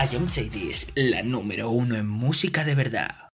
A John Cities, la número uno en música de verdad.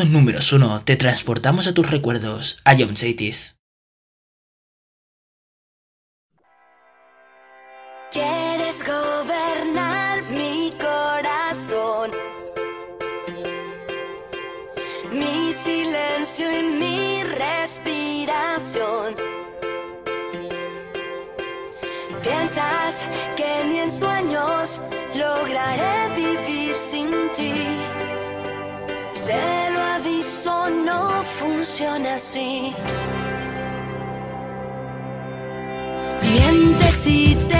Todos números uno, te transportamos a tus recuerdos, a John Cities. Quieres gobernar mi corazón, mi silencio y mi respiración. Piensas que ni en sueños lograré vivir sin ti. Te lo aviso, no funciona así. Mientes y te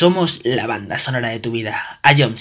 Somos la banda sonora de tu vida. A John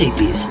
Cities,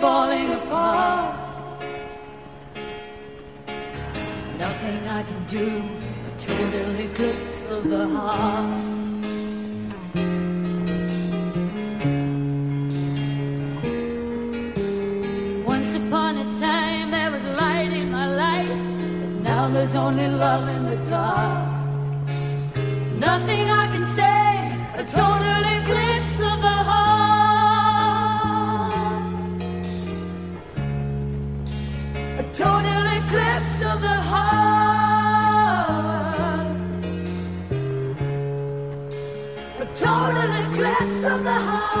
falling apart. Nothing I can do, a total eclipse of the heart. Once upon a time there was light in my life, but now there's only love in the dark. Nothing I can say, a total eclipse. Of the heart.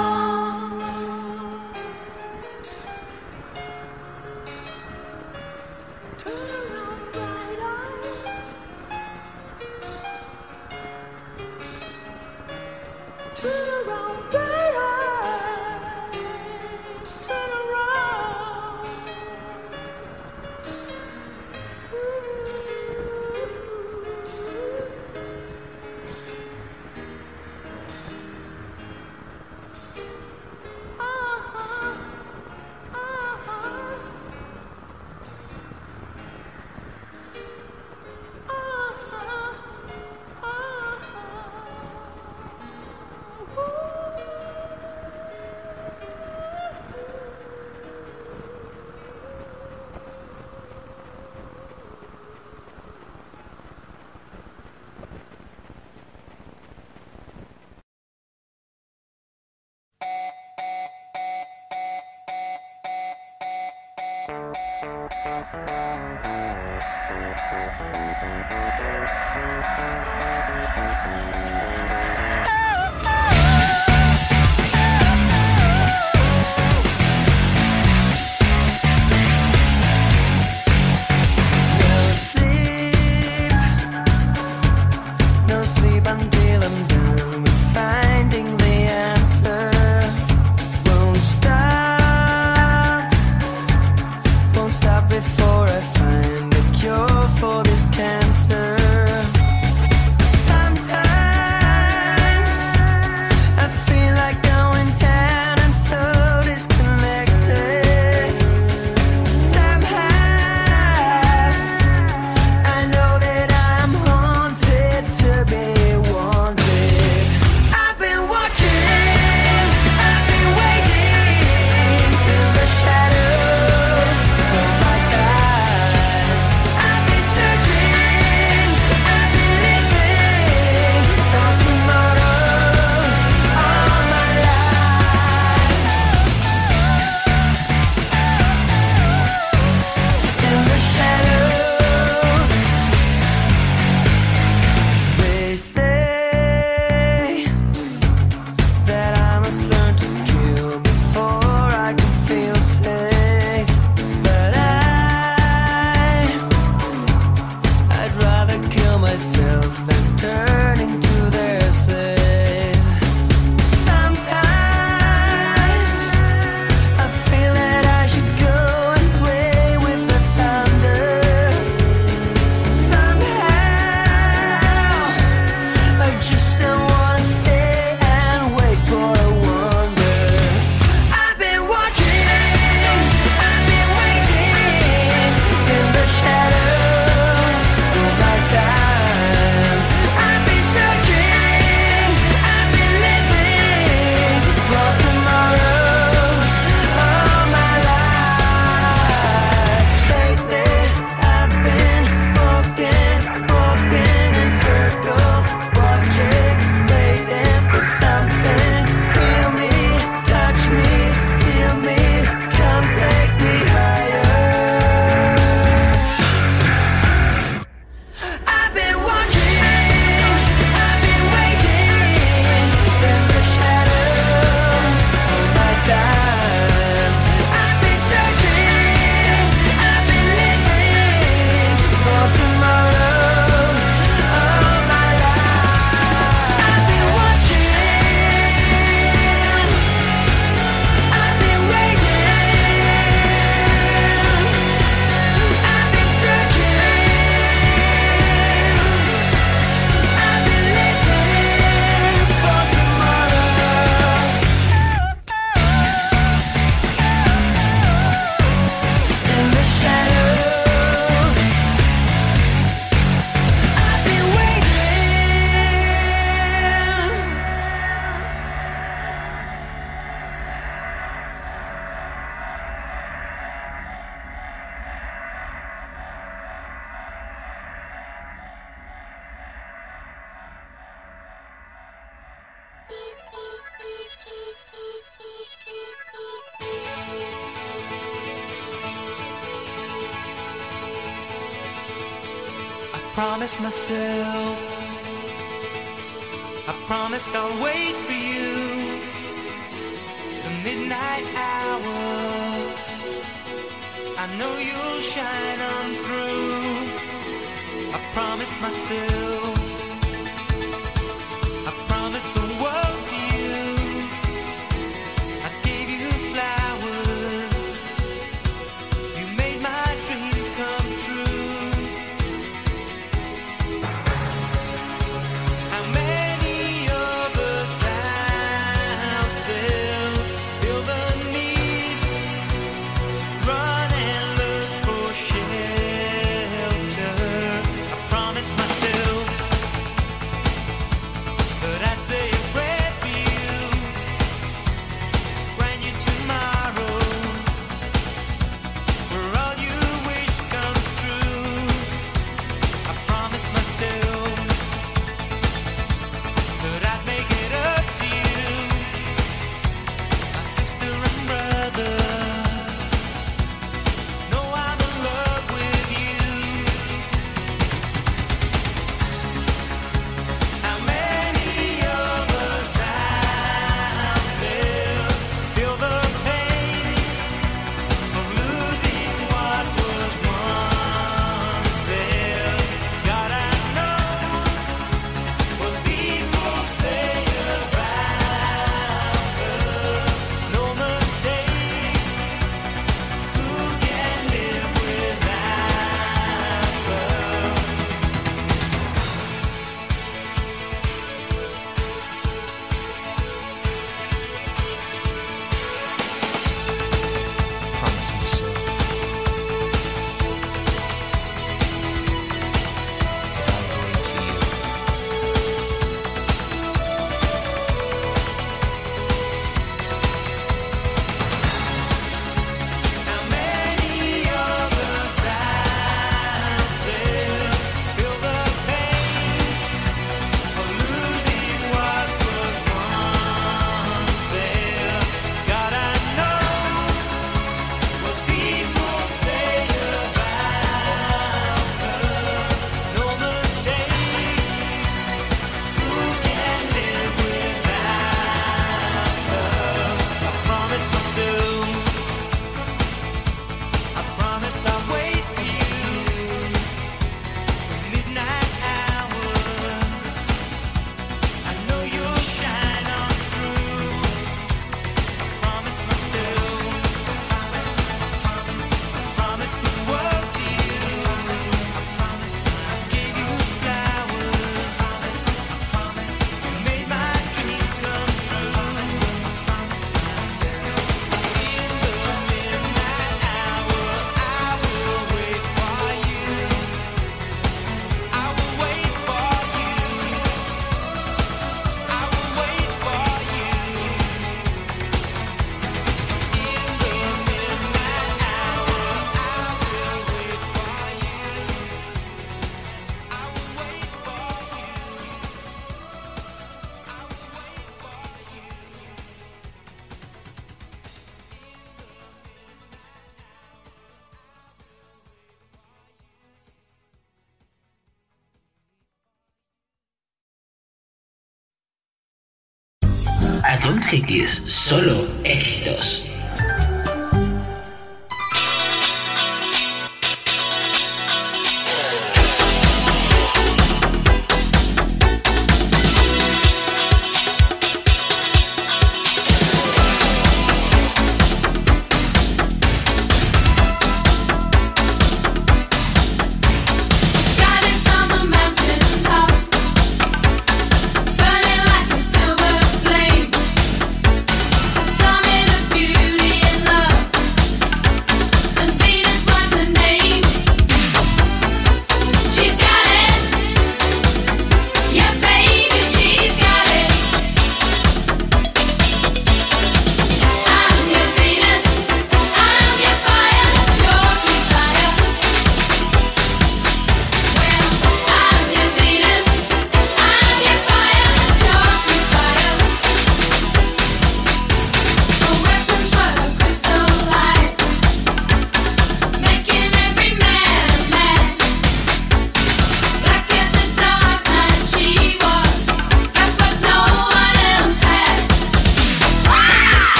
Cities, solo éxitos.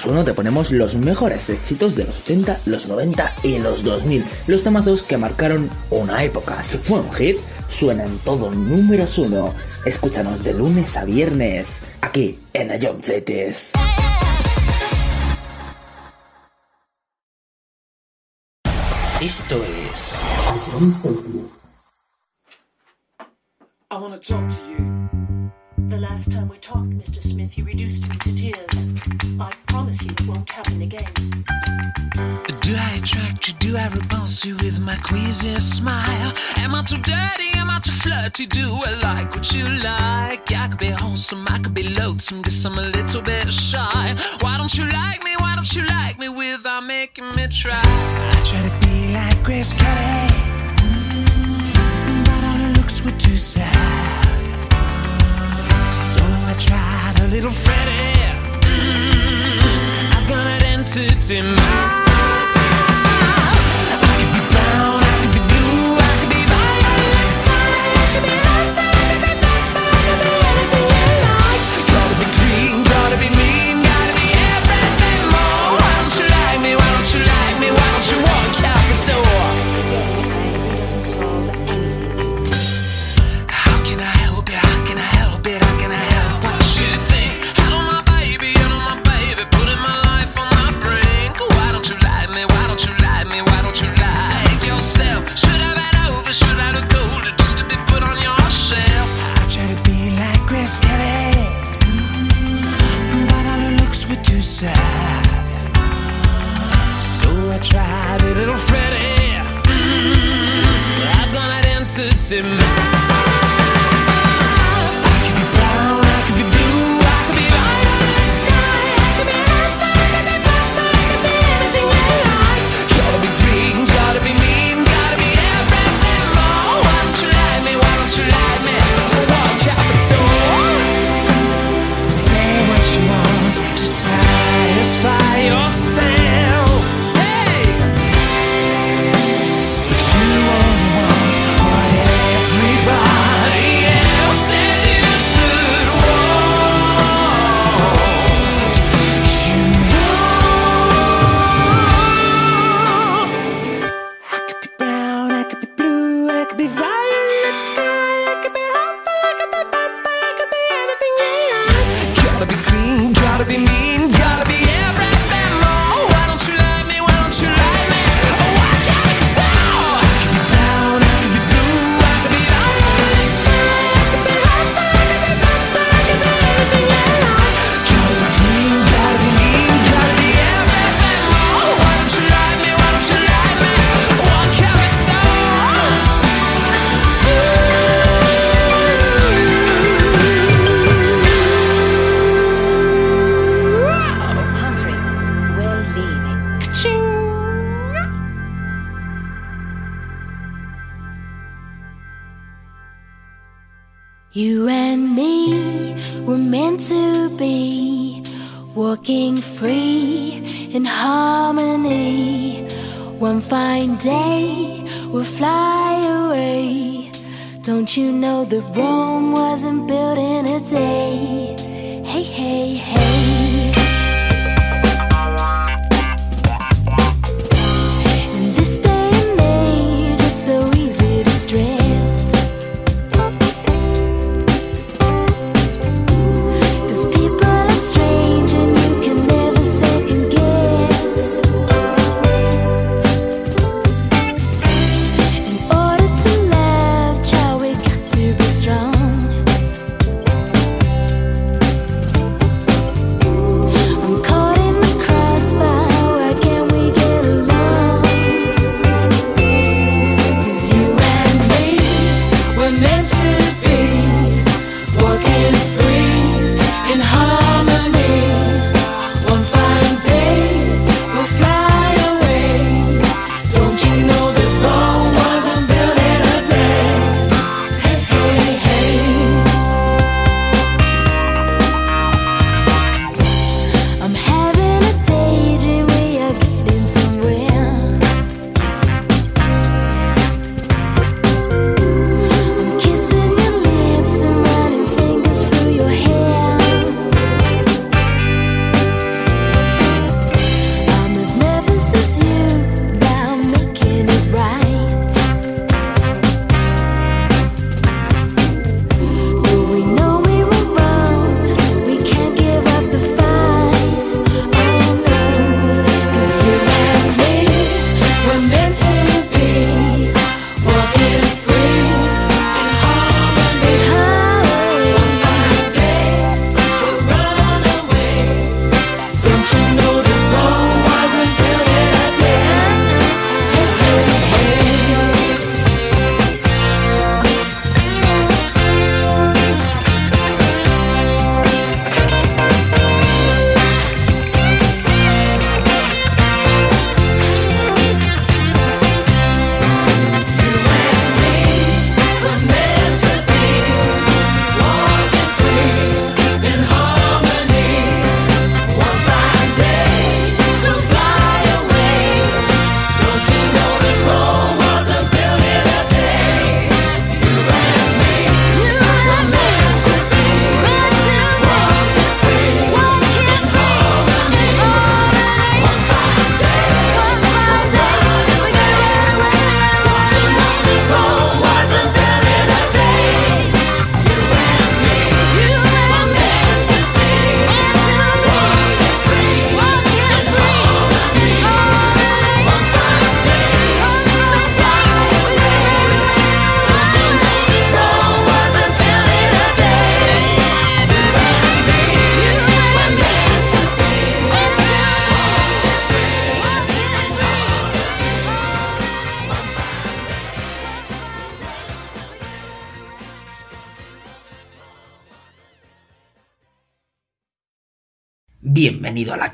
tras uno te ponemos los mejores éxitos de los 80, los 90 y los 2000, los temazos que marcaron una época. Si fue un hit, suena en todo números 1. Escúchanos de lunes a viernes, aquí en Ayomchetes. Esto es... you like. I could be wholesome, I could be loathsome, guess I'm a little bit.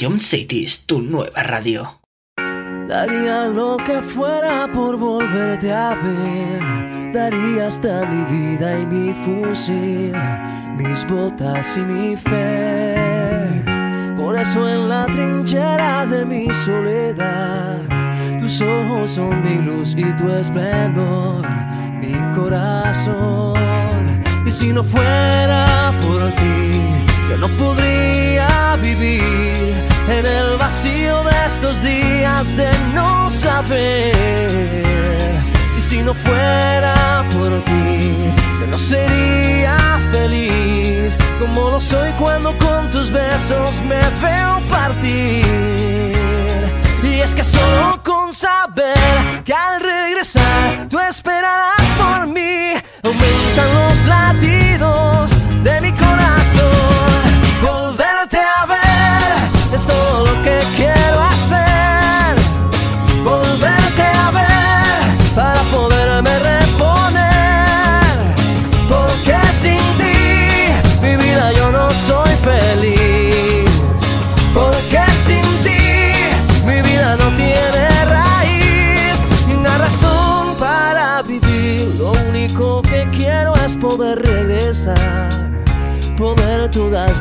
Ion Cities, tu nueva radio. Daría lo que fuera por volverte a ver. Daría hasta mi vida y mi fusil, mis botas y mi fe. Por eso en la trinchera de mi soledad, tus ojos son mi luz y tu esplendor, mi corazón. Y si no fuera por ti, yo no podría vivir en el vacío de estos días de no saber. Y si no fuera por ti, yo no sería feliz como lo soy cuando con tus besos me veo partir. Y es que solo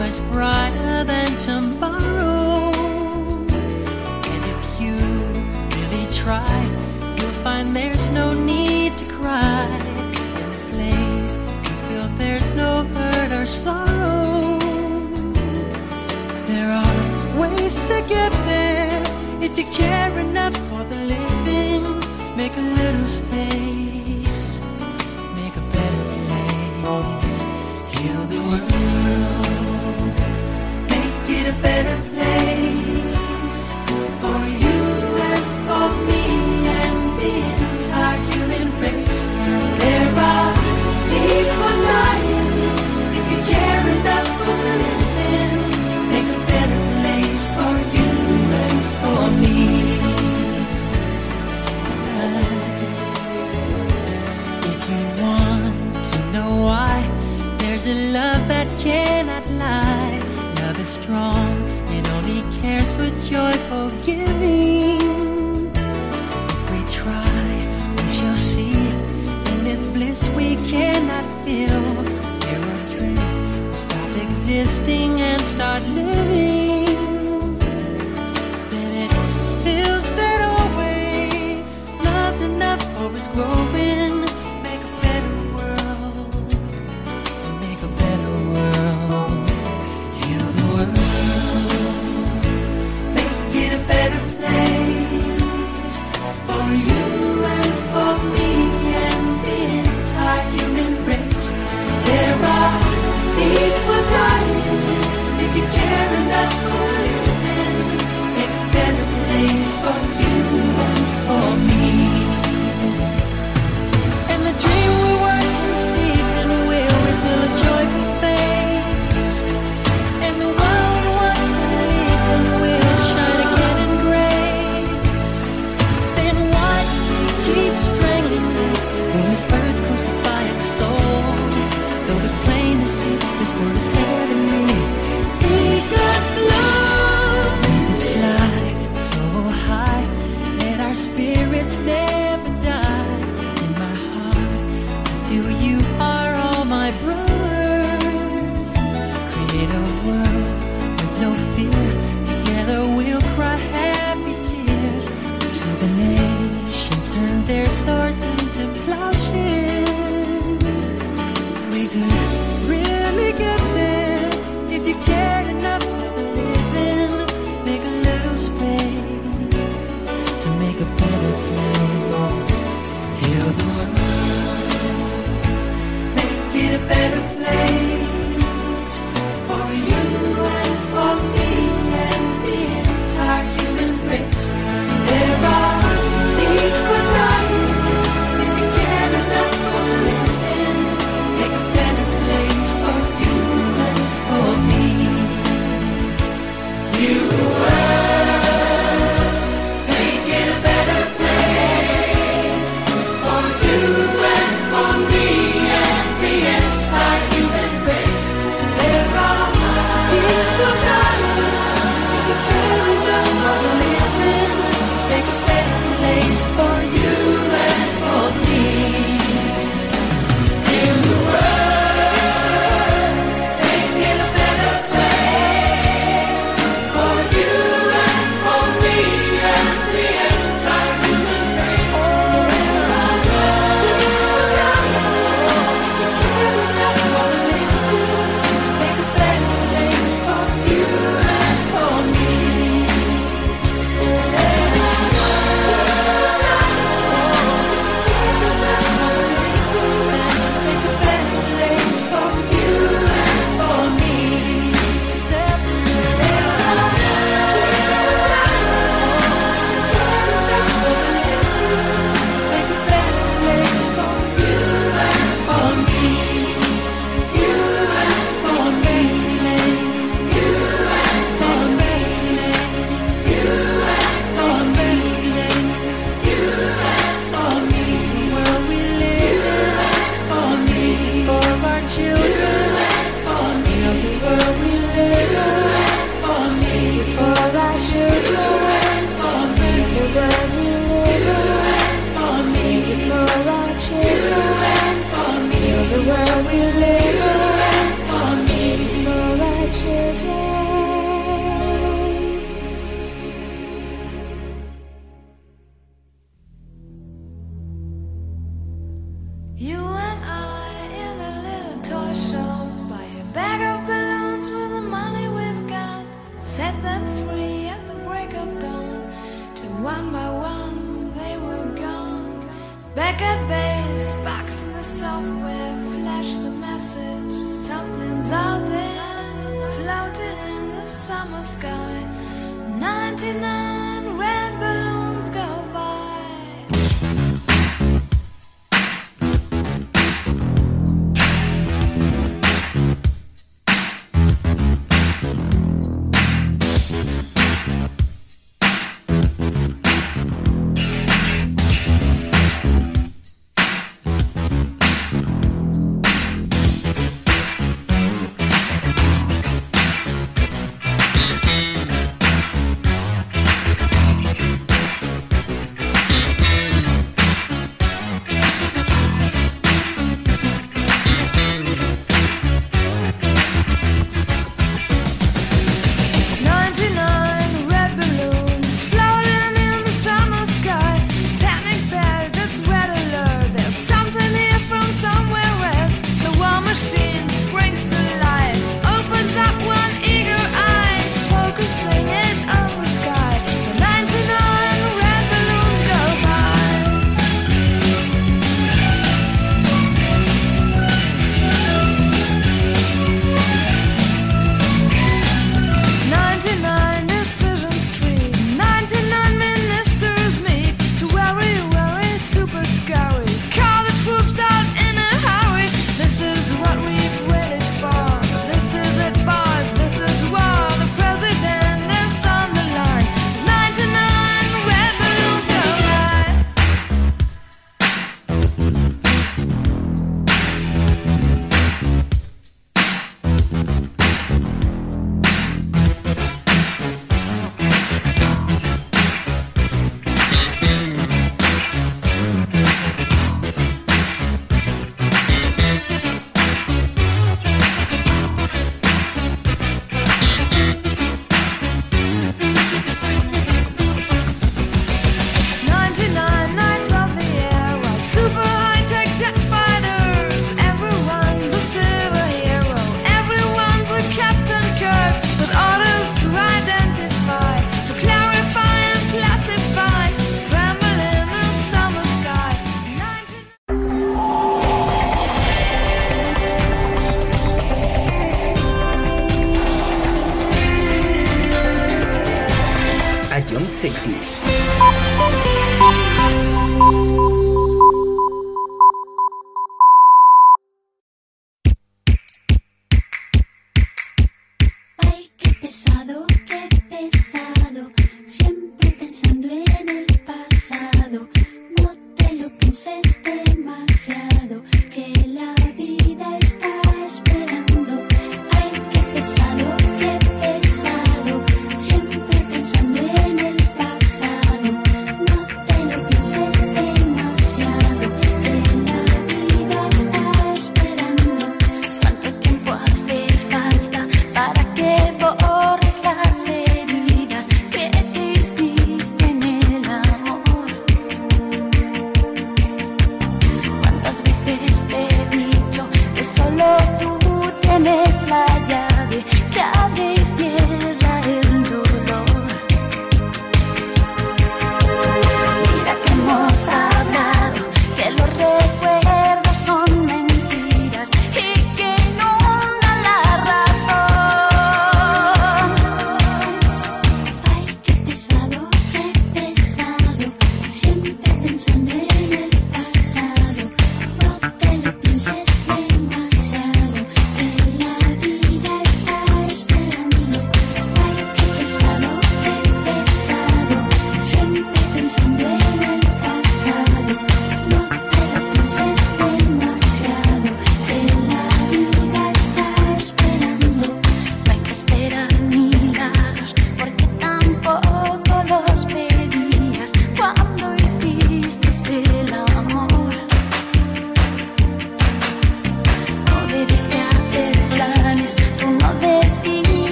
Much brighter than tomorrow. And if you really try, you'll find there's no need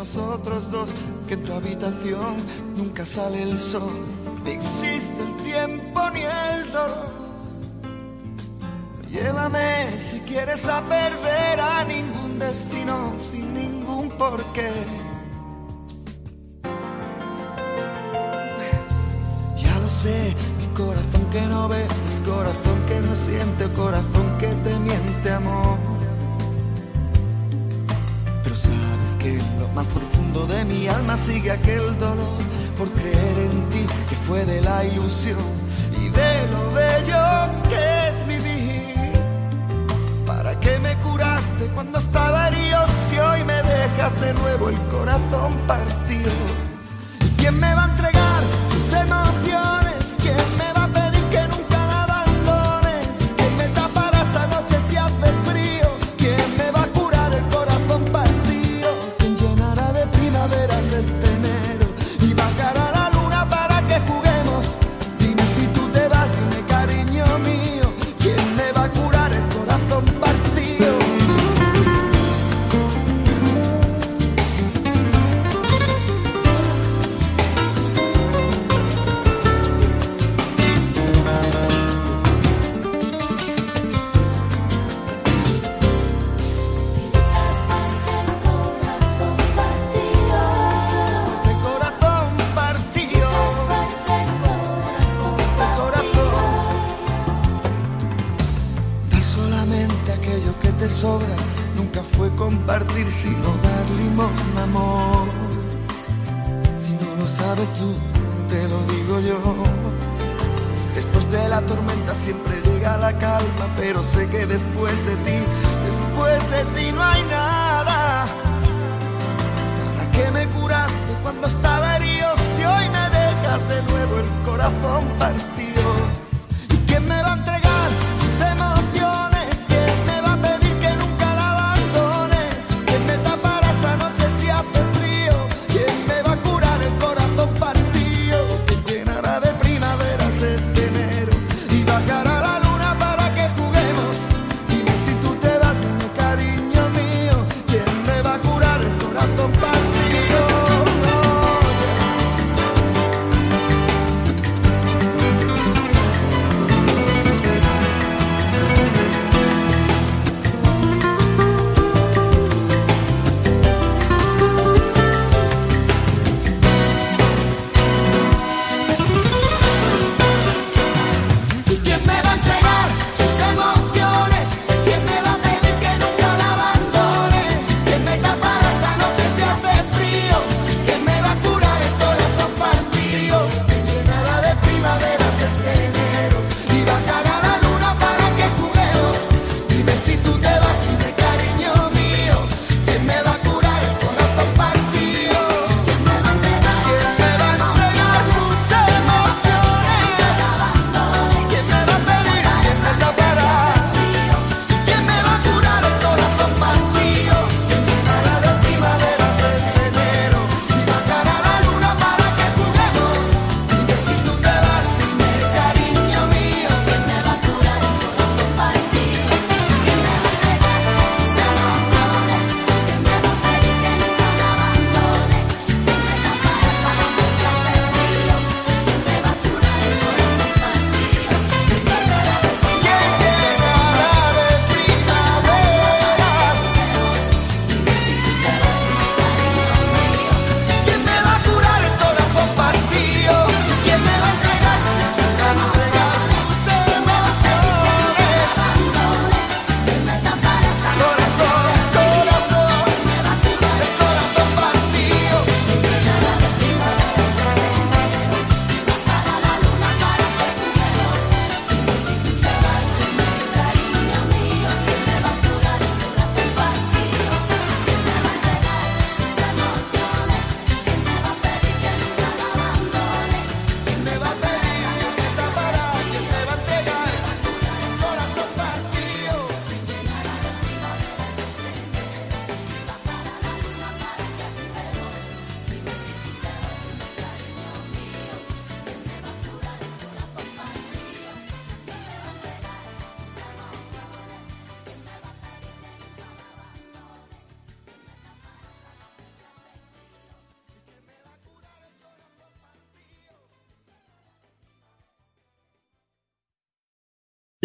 nosotros dos, que en tu habitación nunca sale el sol.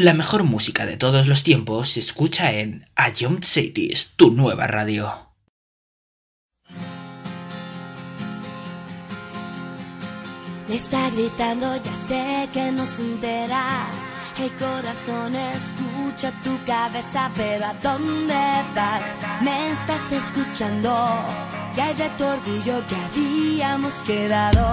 La mejor música de todos los tiempos se escucha en A Young Cities, tu nueva radio. Le está gritando, ya sé que no se entera. El corazón escucha tu cabeza, pero ¿a dónde vas? Me estás escuchando. Que hay de tu orgullo que habíamos quedado.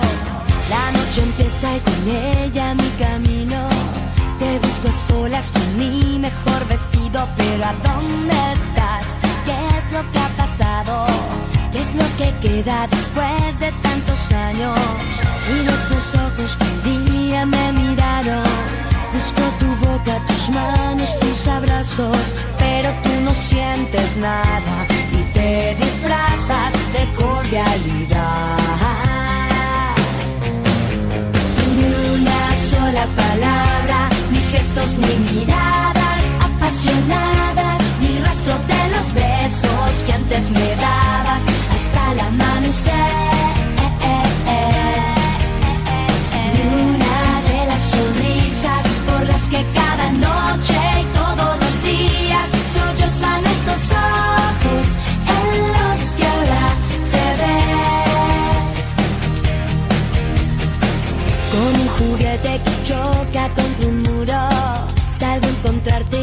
La noche empieza y con ella mi camino. Te busco a solas con mi mejor vestido, pero ¿a dónde estás? ¿Qué es lo que ha pasado? ¿Qué es lo que queda después de tantos años? Y los ojos que un día me miraron. Busco tu boca, tus manos, tus abrazos, pero tú no sientes nada y te disfrazas de cordialidad. Ni una sola palabra gestos, ni miradas apasionadas, ni rastro de los besos que antes me dabas hasta el amanecer. Encontrarte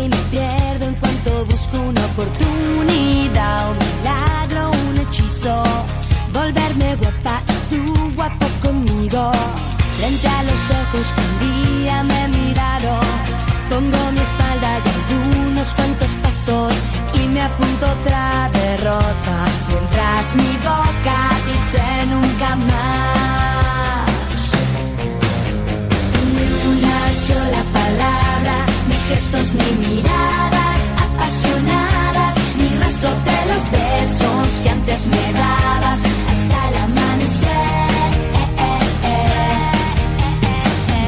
gestos, ni miradas apasionadas, ni rastro de los besos que antes me dabas hasta el amanecer.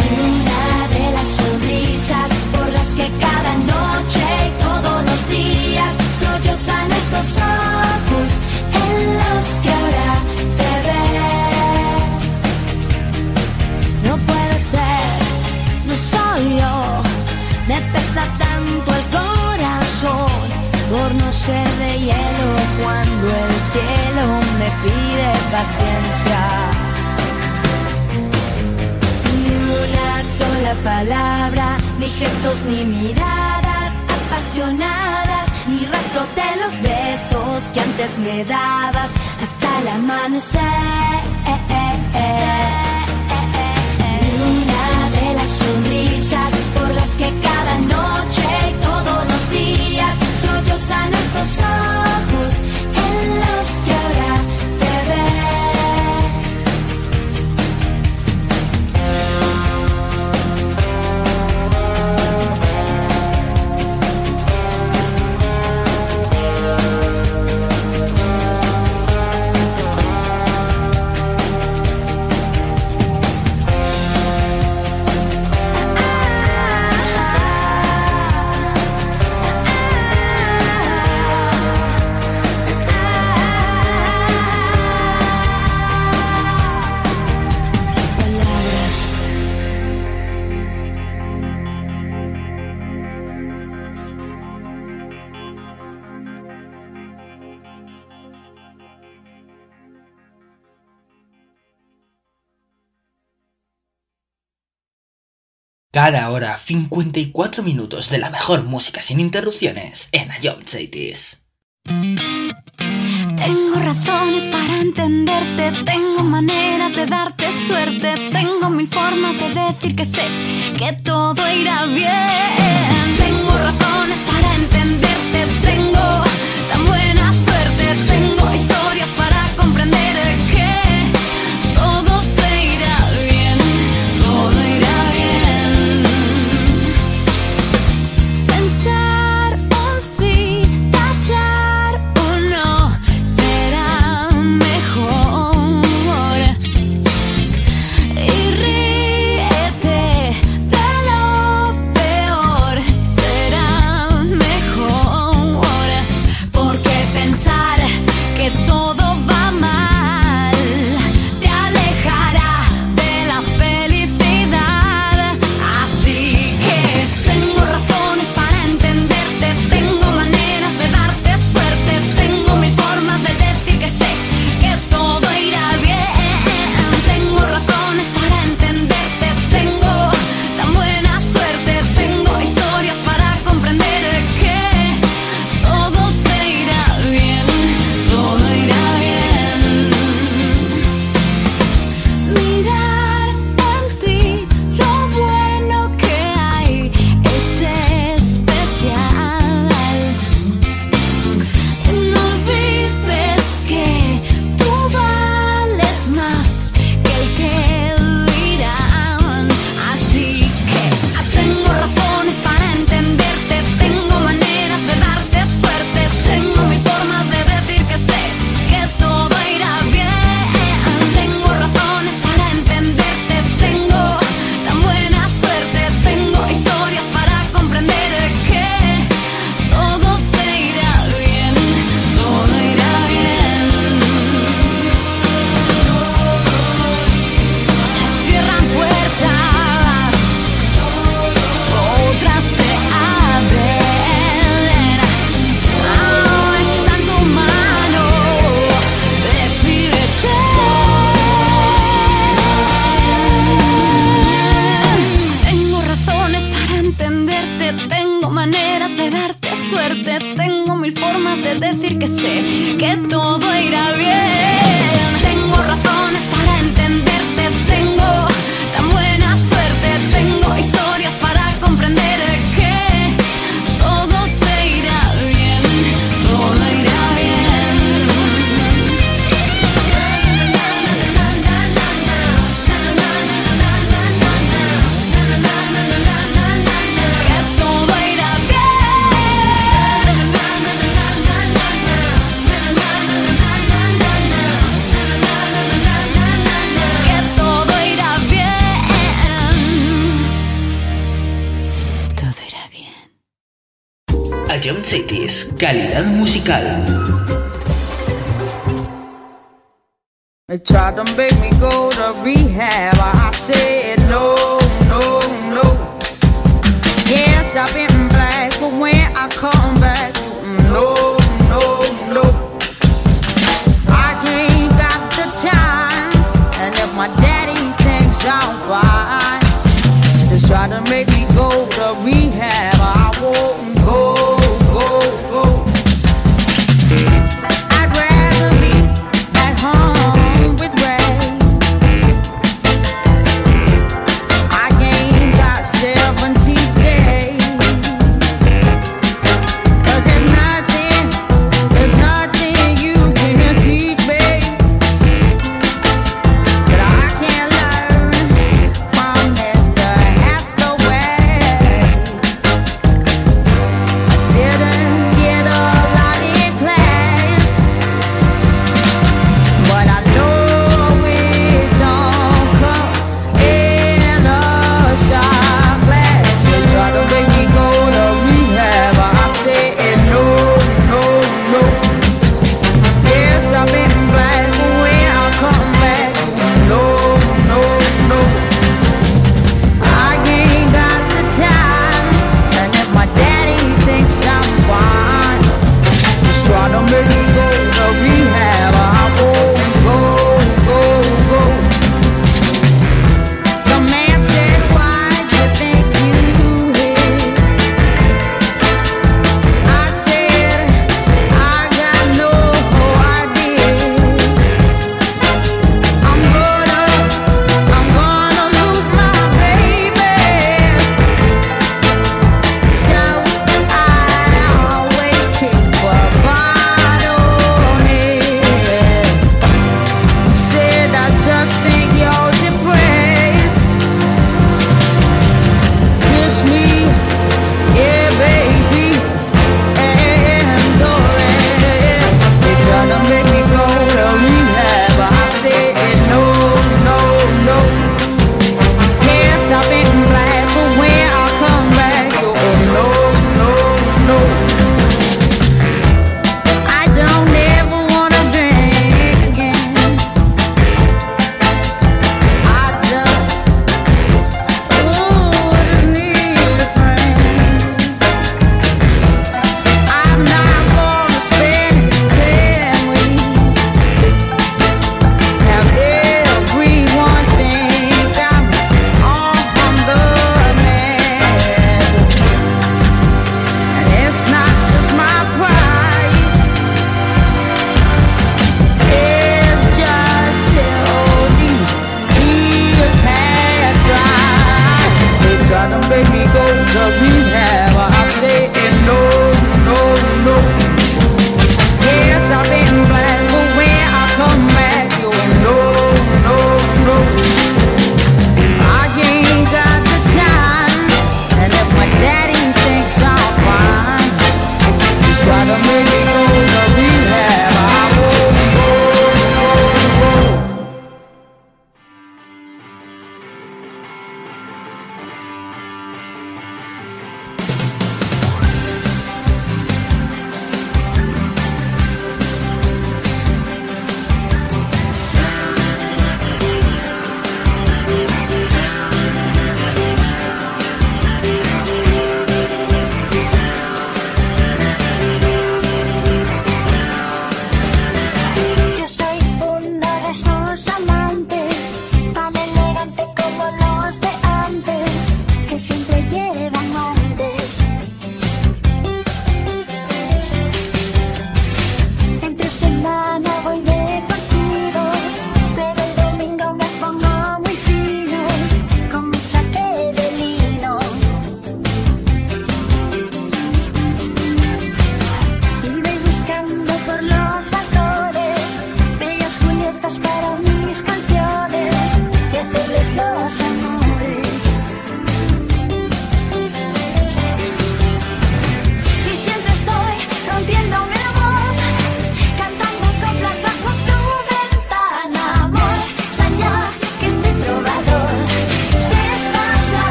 Ni una de las sonrisas por las que cada noche y todos los días sollozan estos ojos Ni una sola palabra, ni gestos, ni miradas apasionadas, ni rastro de los besos que antes me dabas hasta el amanecer. Ni una de las sonrisas por las que cada noche y todos los días sollozan estos ojos 54 minutos de la mejor música sin interrupciones en Ion Cities. Tengo razones para entenderte, tengo maneras de darte suerte, tengo mil formas de decir que sé que todo irá bien. Musical.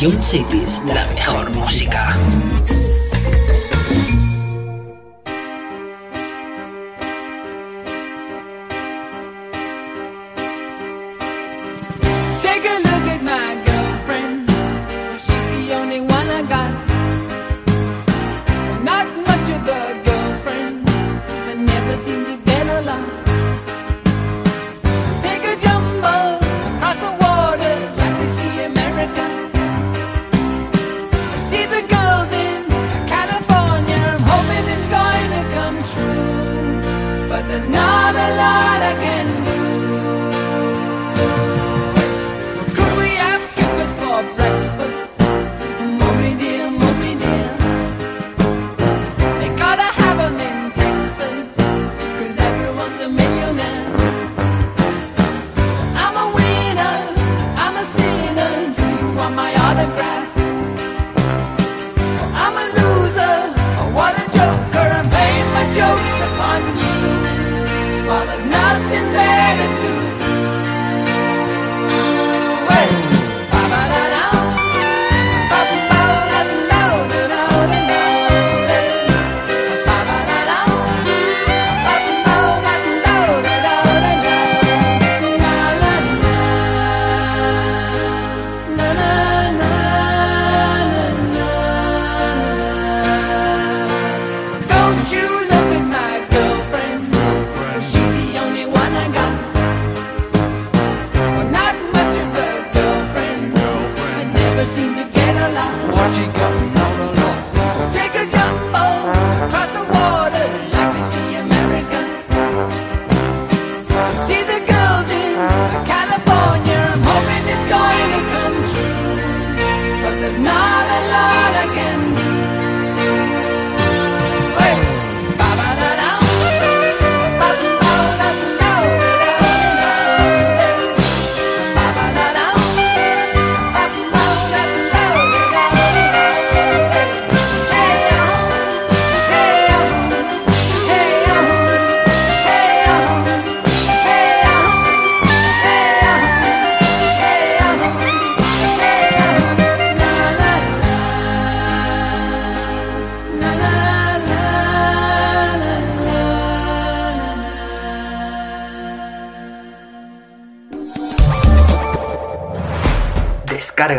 Ion Cities, la mejor música.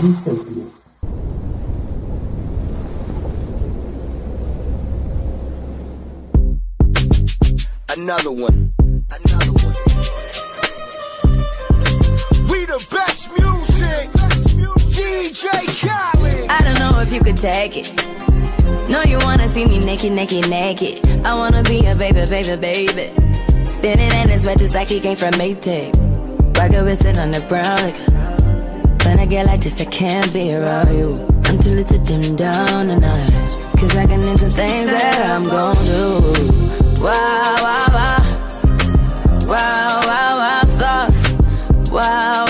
Another one. Another one. We the best music. DJ Khaled. I don't know if you could take it. No, you wanna see me naked, naked, naked. I wanna be a baby, baby, baby. Spinning in his red just like he came from Maytag. Rocket with it on the brown liquor. When I get like this, I can't be around you. I'm too little to dim down a notch. Cause I can into things that I'm gon' do. Wow, wow, wow. Wow, wow, wow, thoughts. Wow.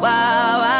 Wow, wow,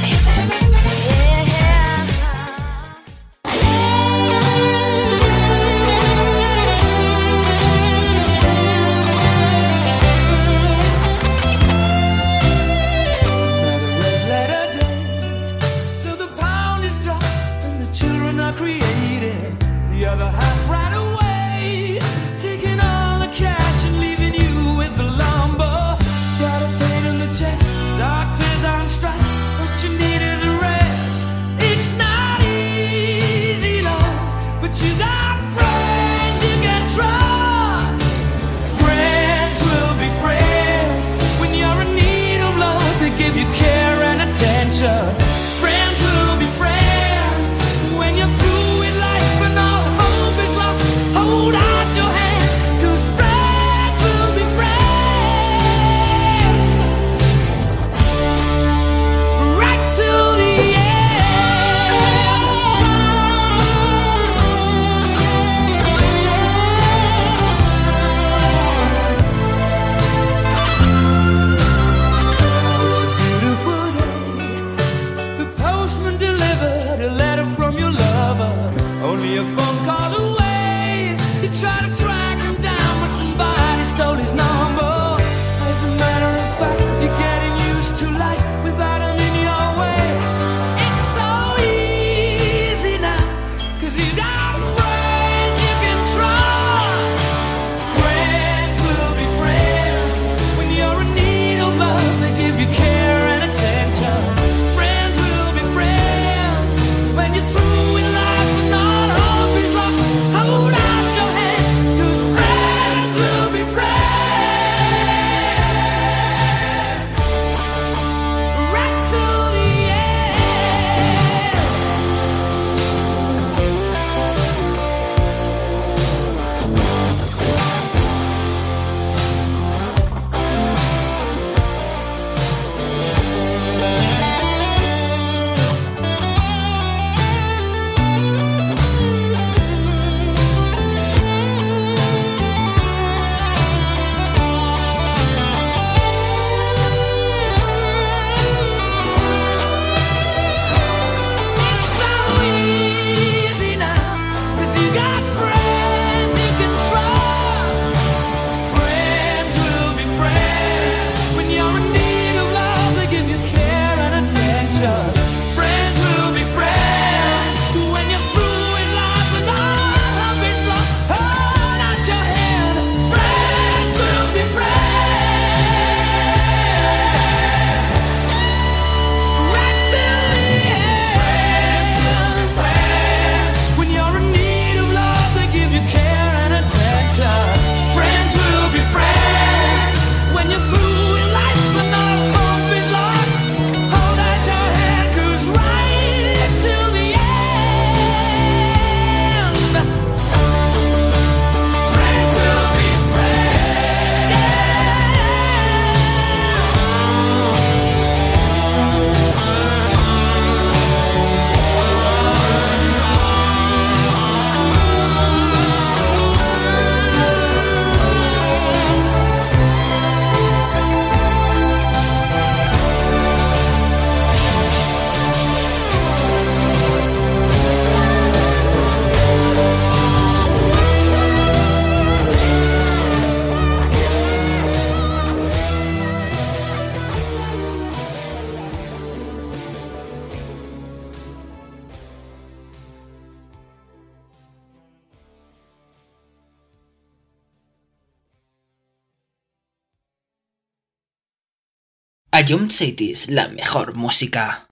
John la mejor música.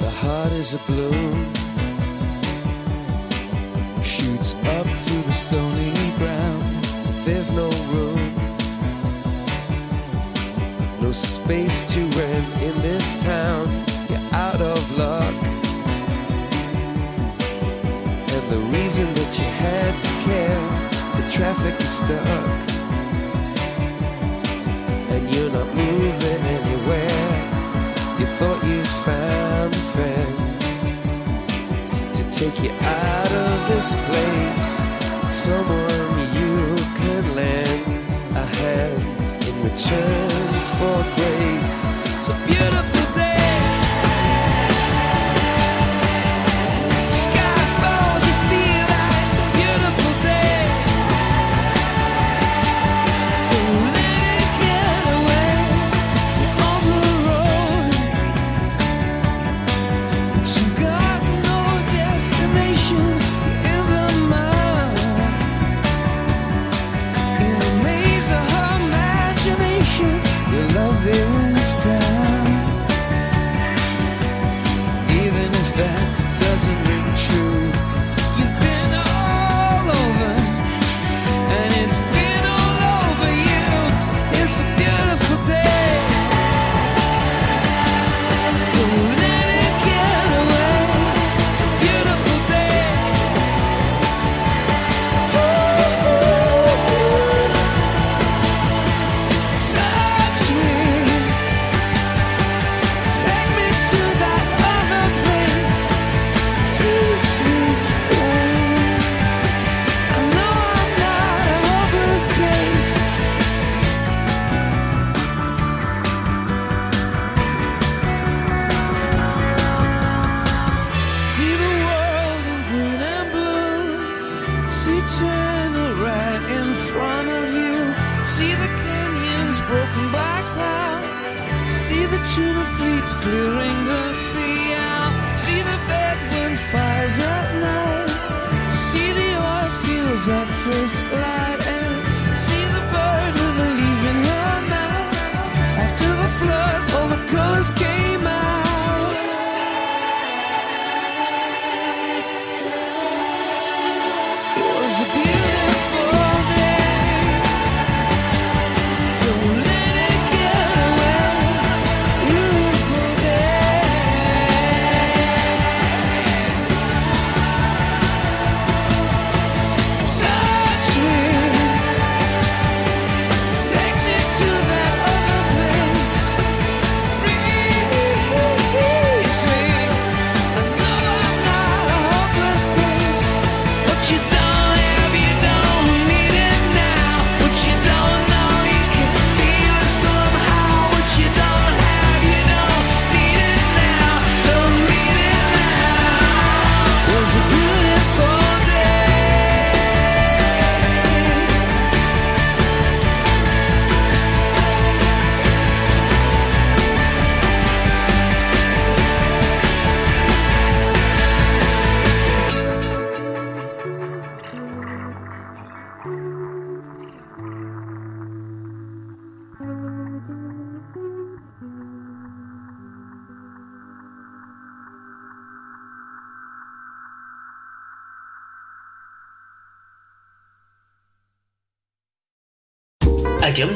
The heart is a blue for grace. So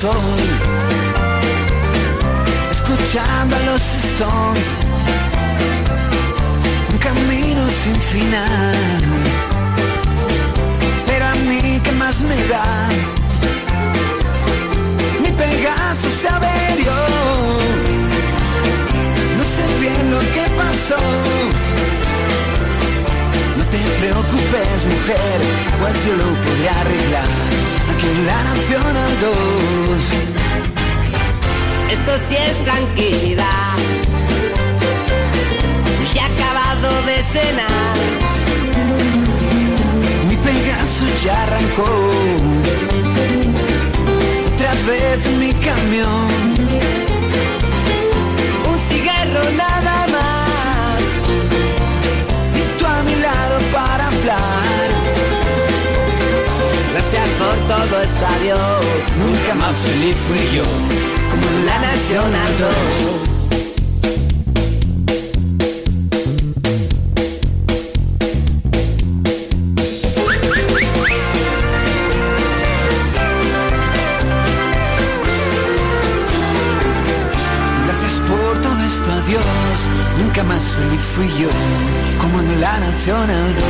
soy. Escuchando a los Stones, un camino sin final. Pero a mí que más me da, mi Pegaso se averió. No sé bien lo que pasó. No te preocupes, mujer, pues yo lo podré arreglar que la Nacional 2. Esto sí es tranquilidad. Ya acabado de cenar. Mi Pegaso ya arrancó. Otra vez mi camión. Un cigarro nada más. Y tú a mi lado para hablar. Gracias por todo estadio. Nunca más feliz fui yo. Como en la Nacional 2. Gracias por todo esto, adiós. Nunca más feliz fui yo. Como en la Nacional 2.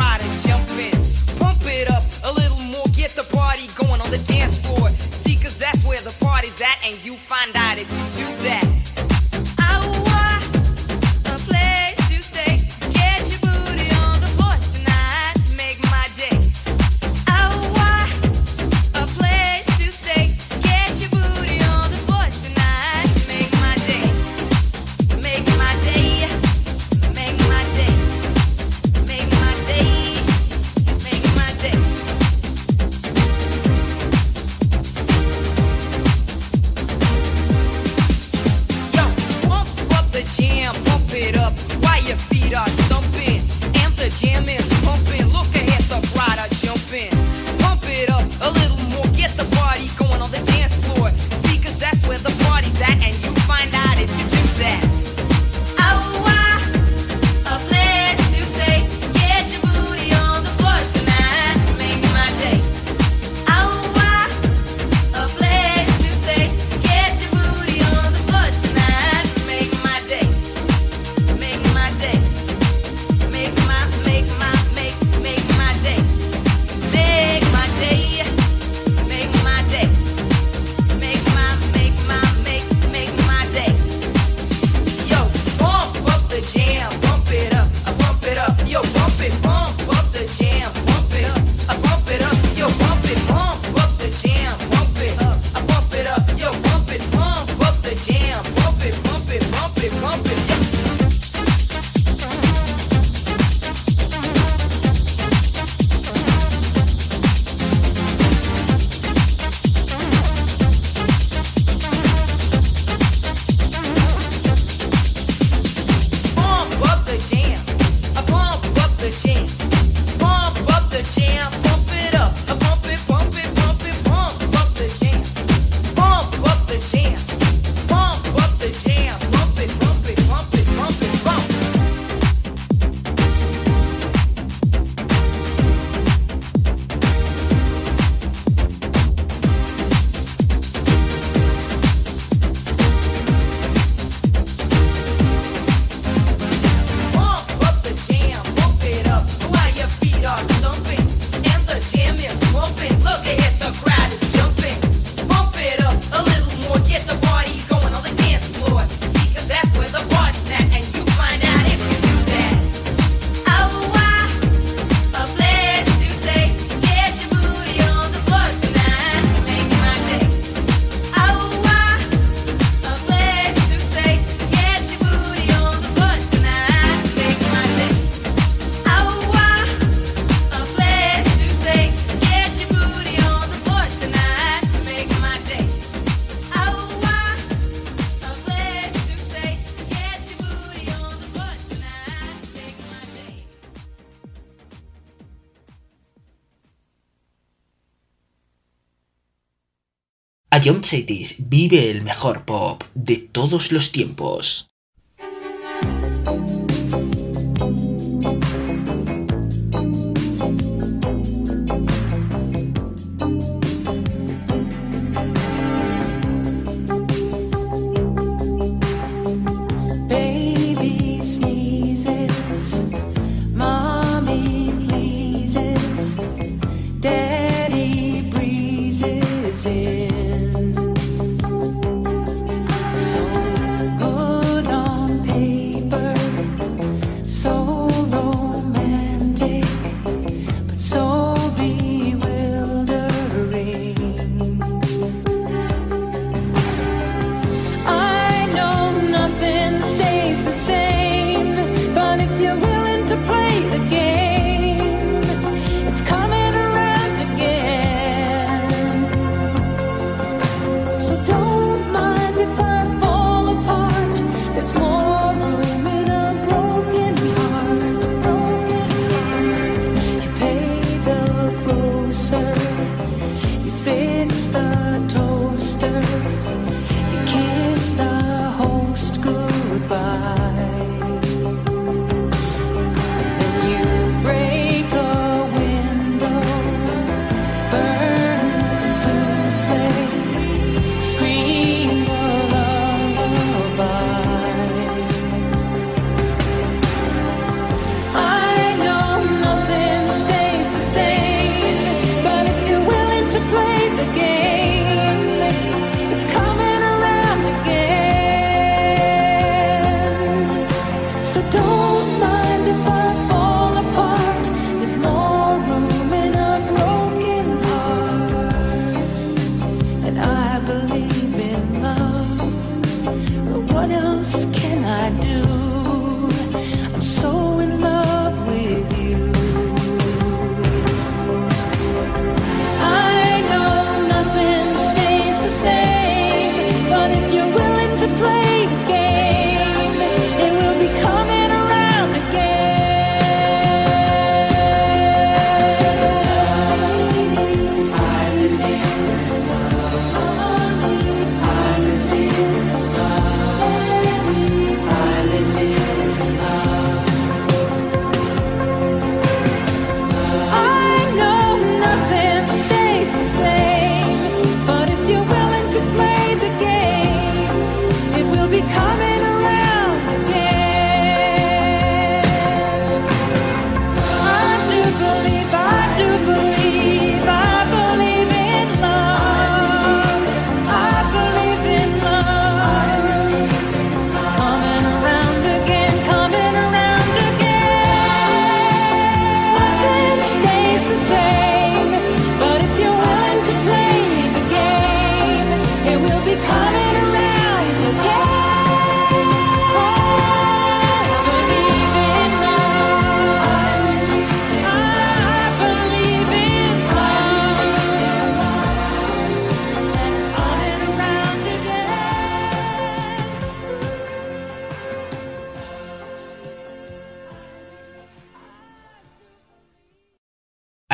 John Cetis vive el mejor pop de todos los tiempos.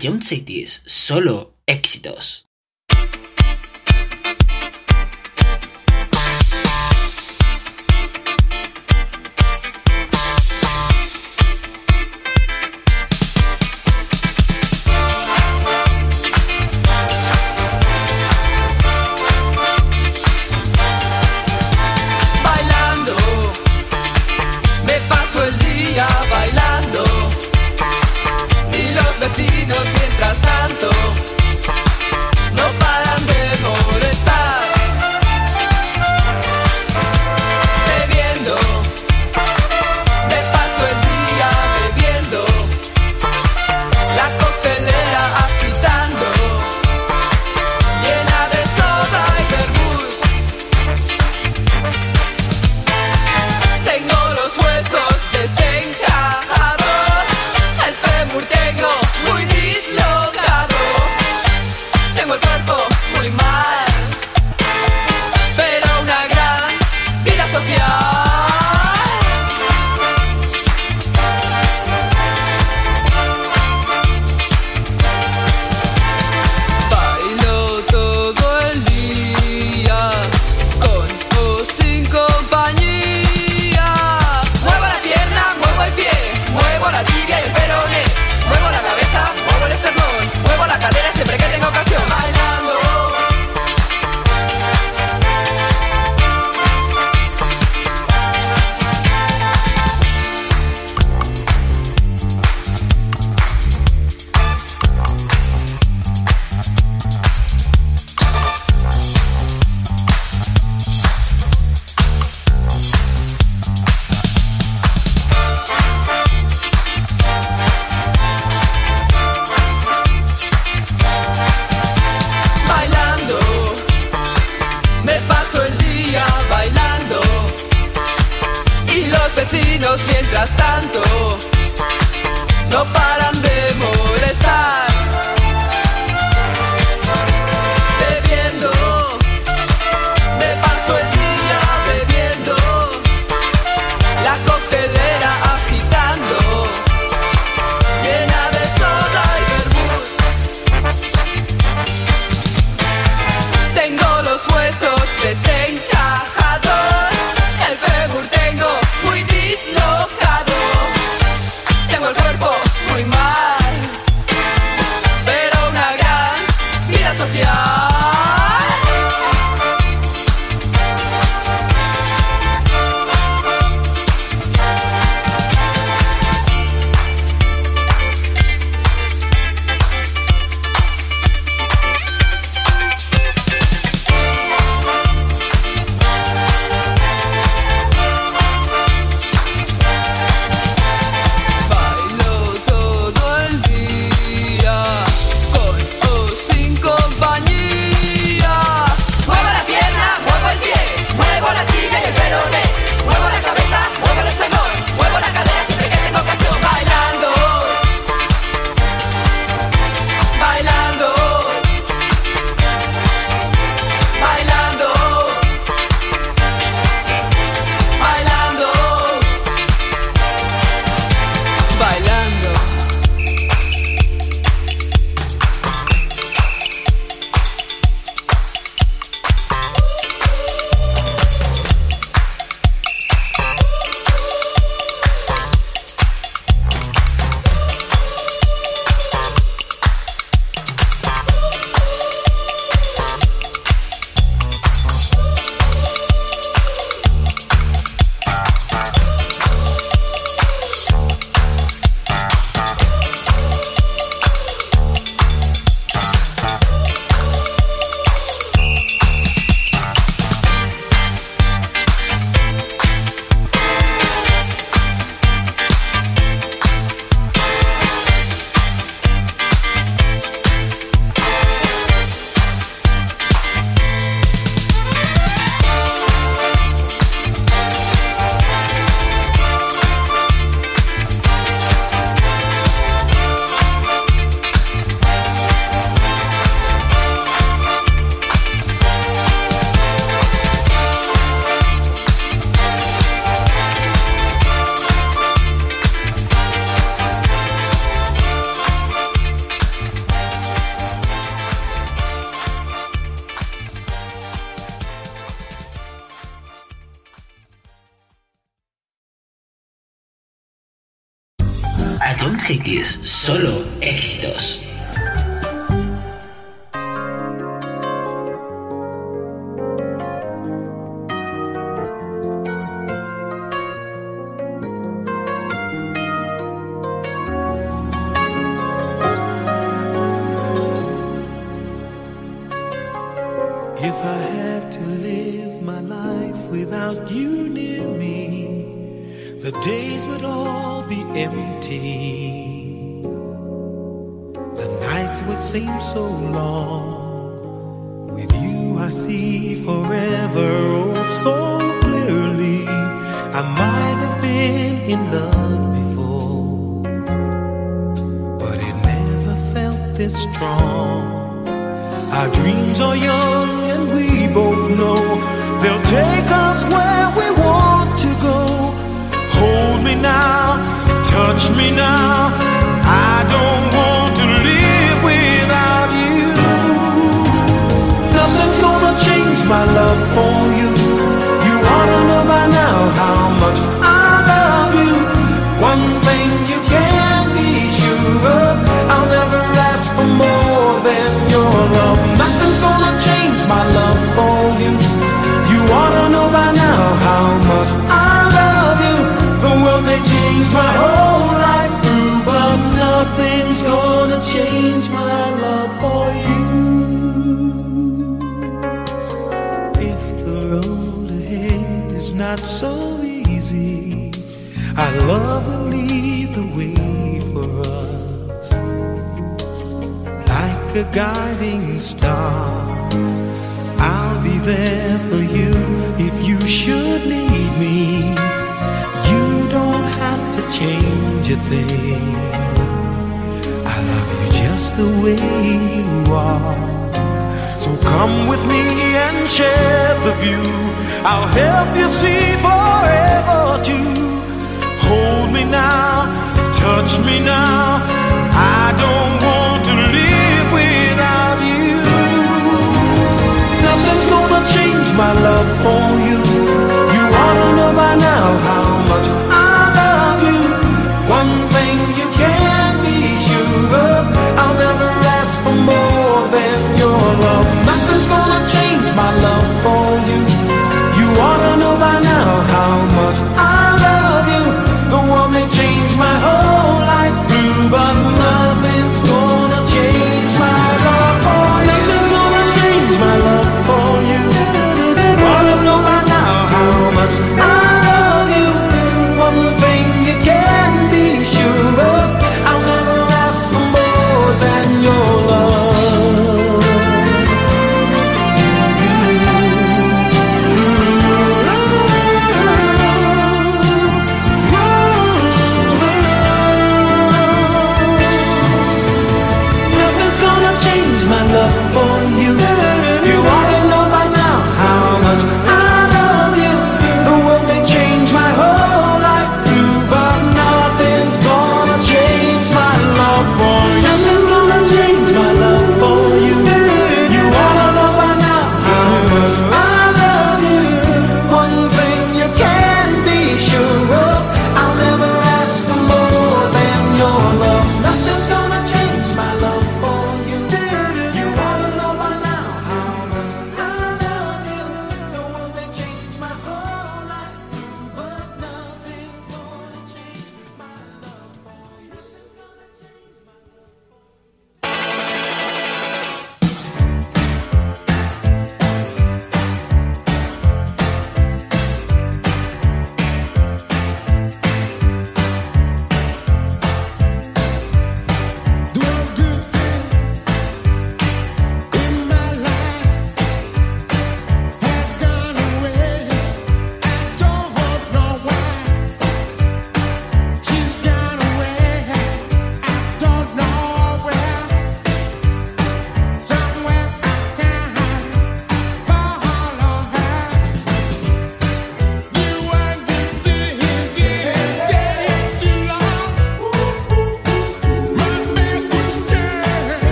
Jump Cities, solo éxitos.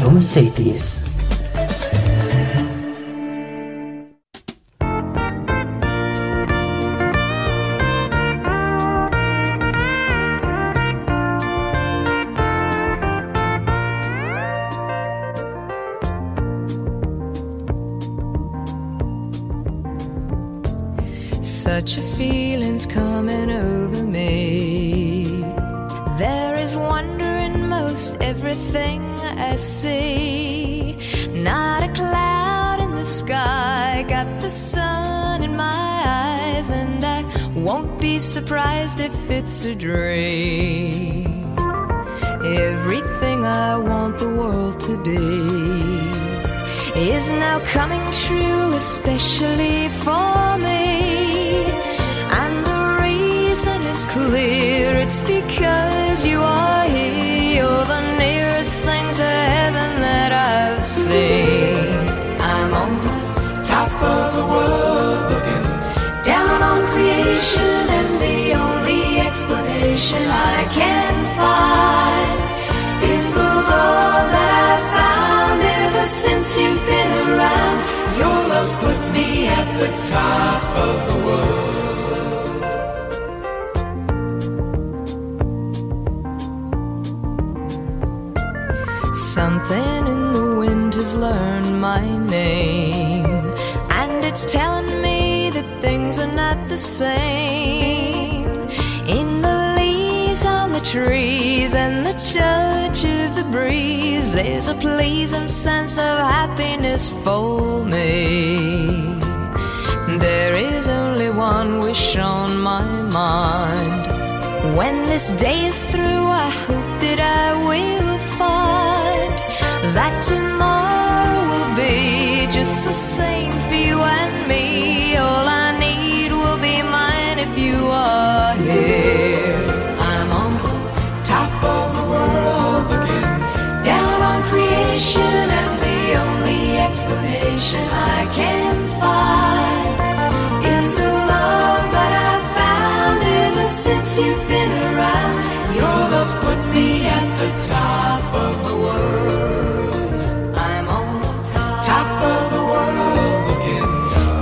eu não sei, disso. The top of the world. Something in the wind has learned my name, and it's telling me that things are not the same. In the leaves on the trees and the touch of the breeze, there's a pleasing sense of happiness for me. There is only one wish on my mind. When this day is through, I hope that I will find that tomorrow will be just the same for you and me. All I need will be mine if you are here. I'm on the top of the world looking down on creation, and the only explanation I can you've been around. Your love's put me at the top of the world. I'm on the top of the world looking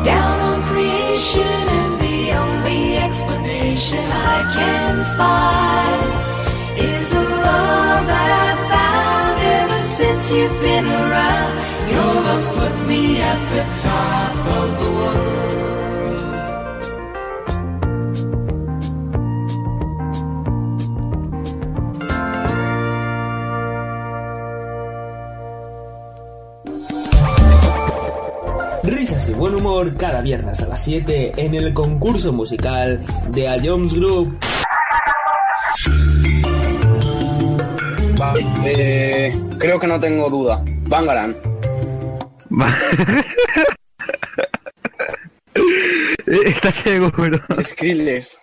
down on creation, and the only explanation I can find is the love that I've found ever since you've been around. Your love's put me at the top of the world. Cada viernes a las 7 en el concurso musical de A Jones Group. Eh, creo que no tengo duda. Bangaran. ¿Estás seguro? Skrillex.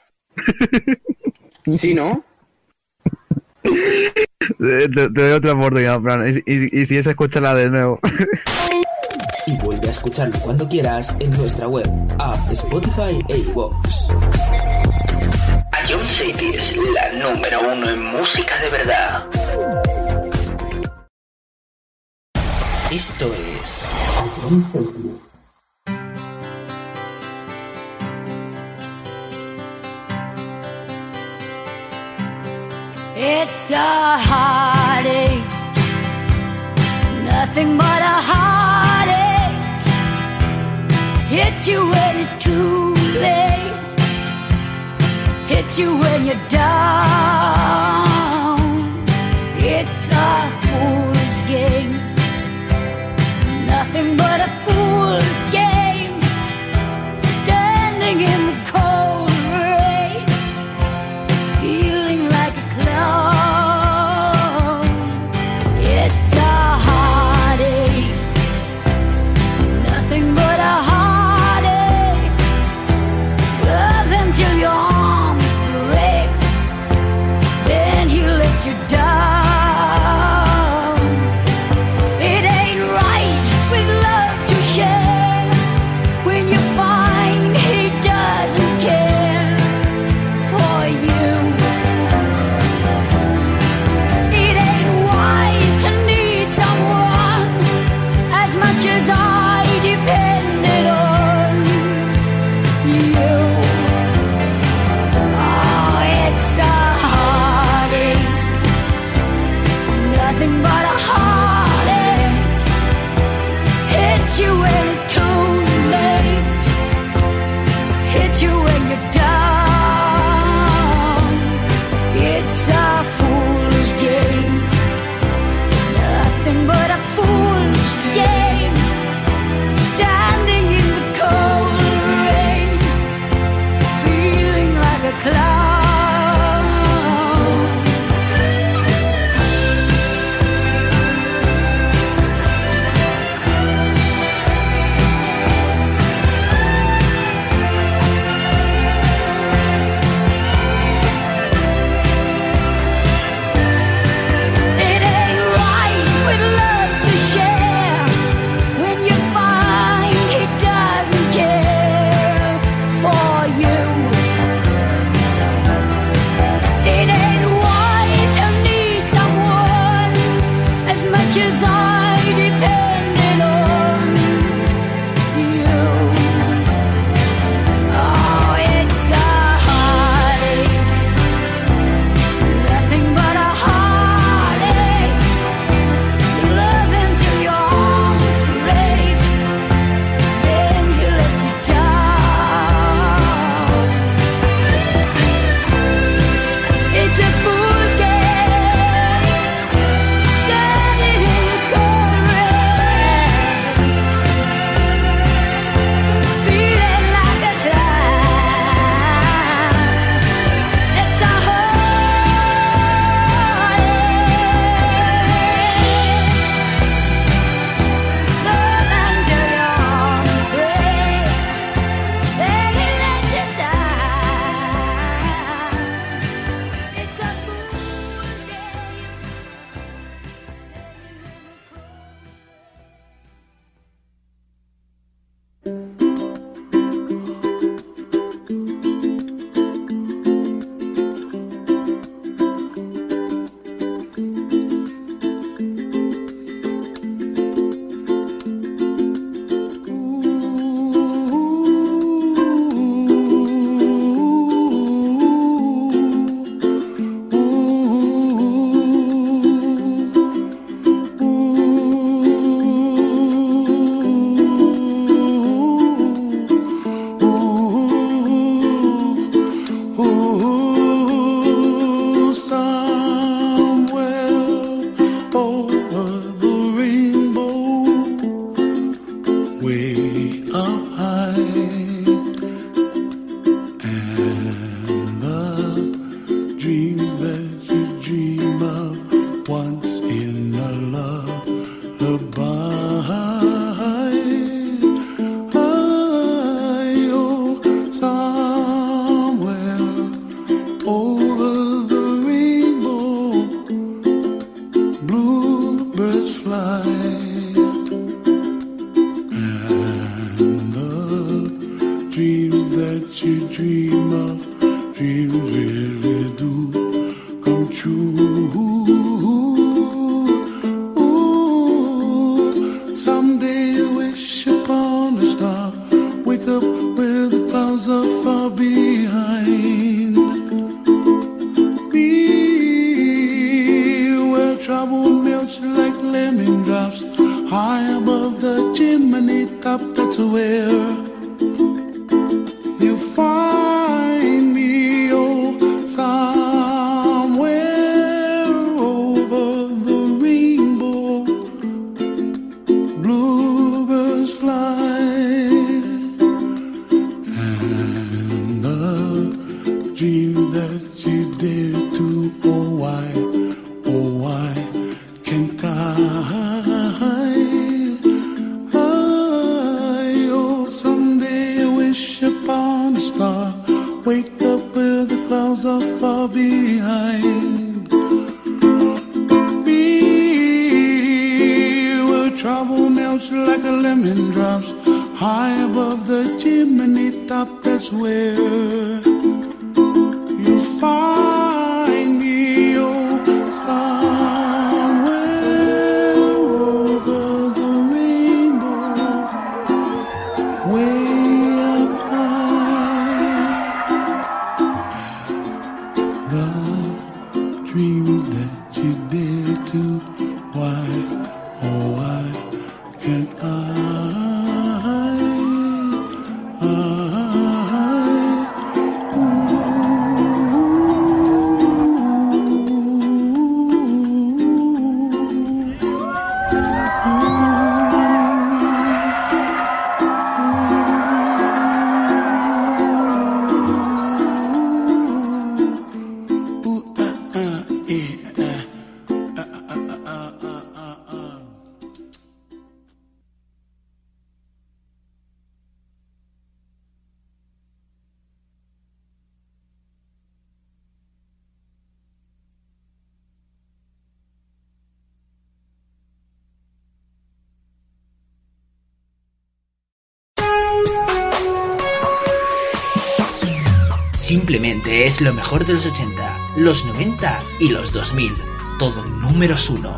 ¿Sí, no? Te, te doy otra oportunidad, Fran. Y, y- y si es, escúchala de nuevo. Y vuelve a escucharlo cuando quieras en nuestra web, app, Spotify e iVoox. A John Cities, la número uno en música de verdad. Esto es. It's a heartache, nothing but a heartache. Hits you when it's too late, hits you when you're down. It's a fool's game, nothing but a fool's Ah, ah, eh, eh, ah, Simplemente es lo mejor de los 80 los 90 y los 2000. Todo números uno.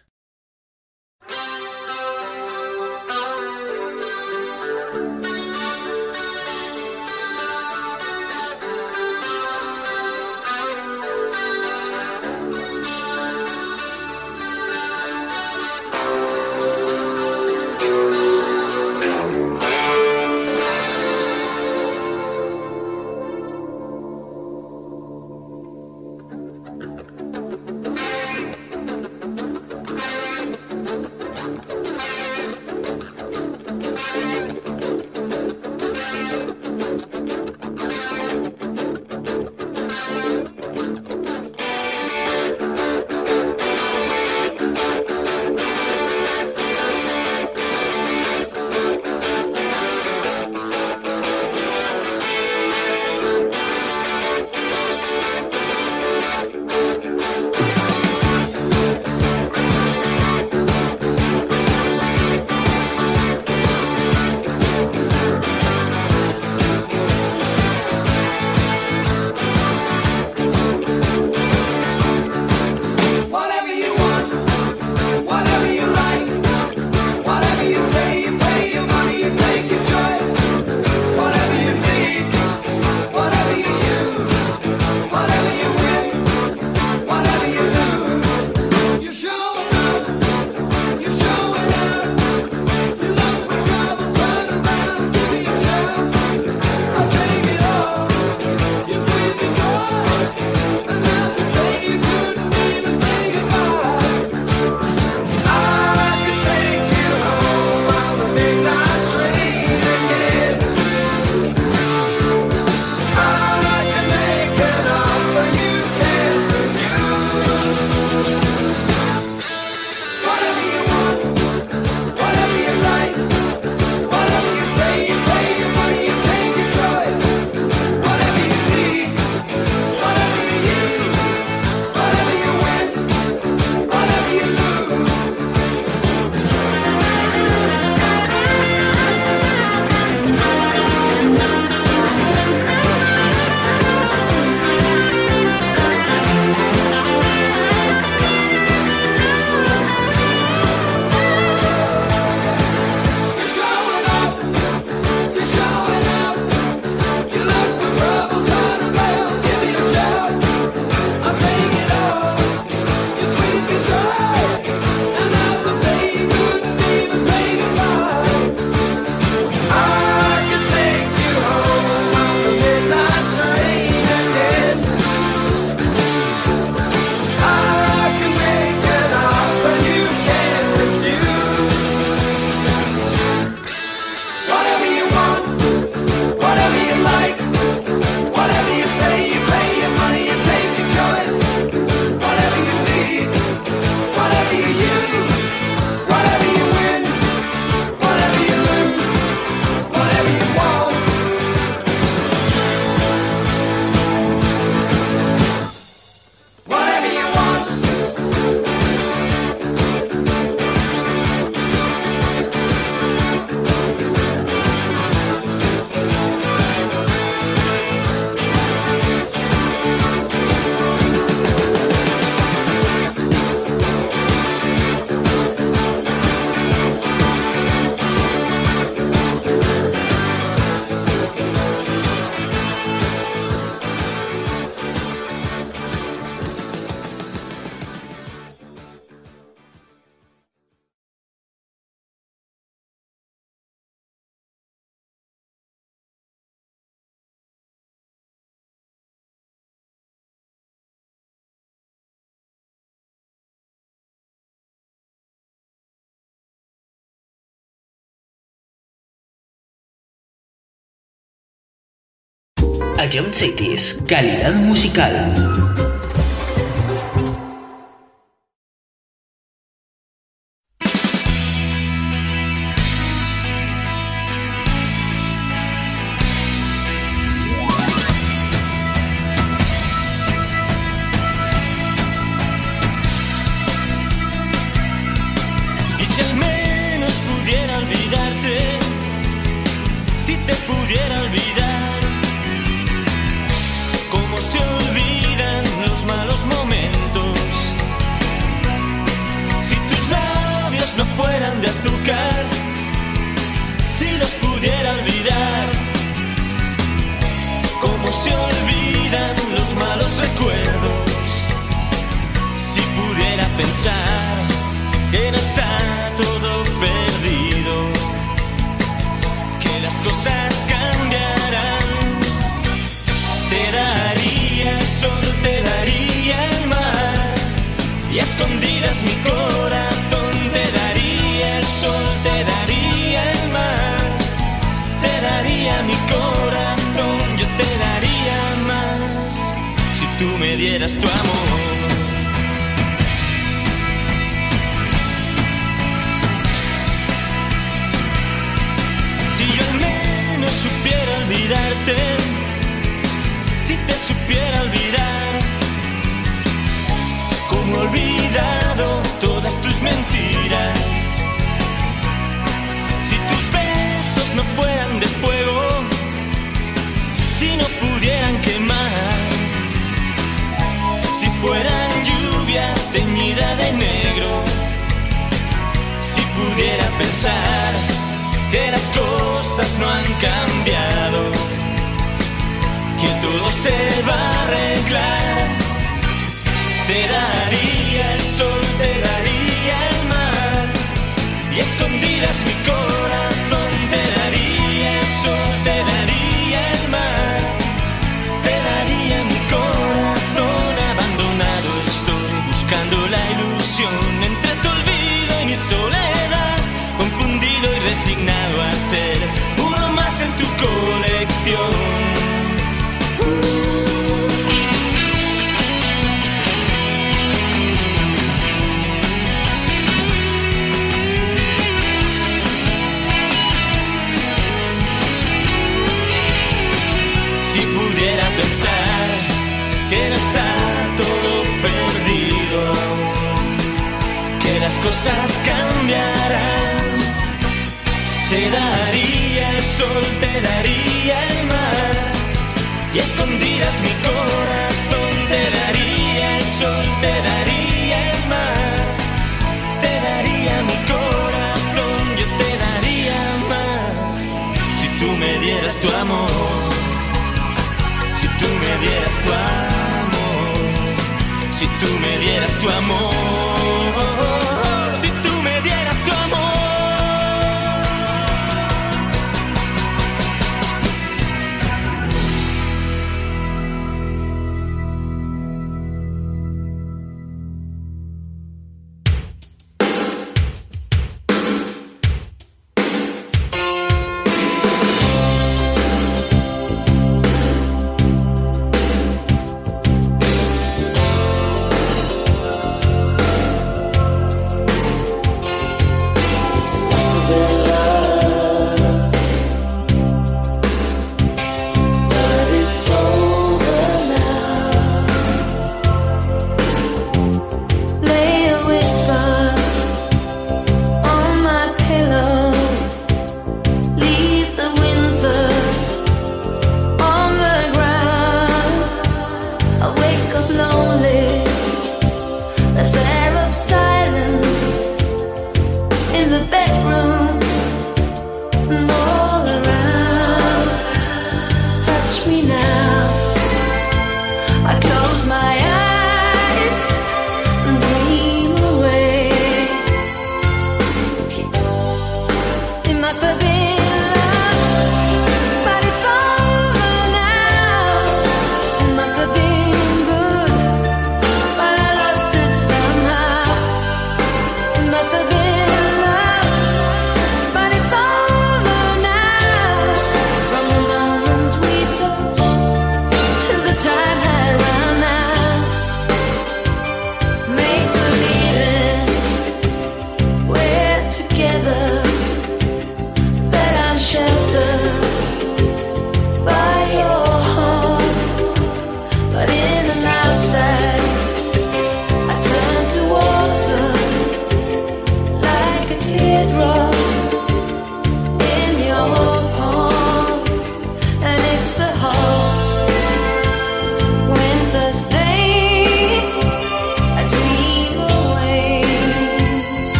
Ion Cities, calidad musical.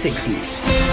60s.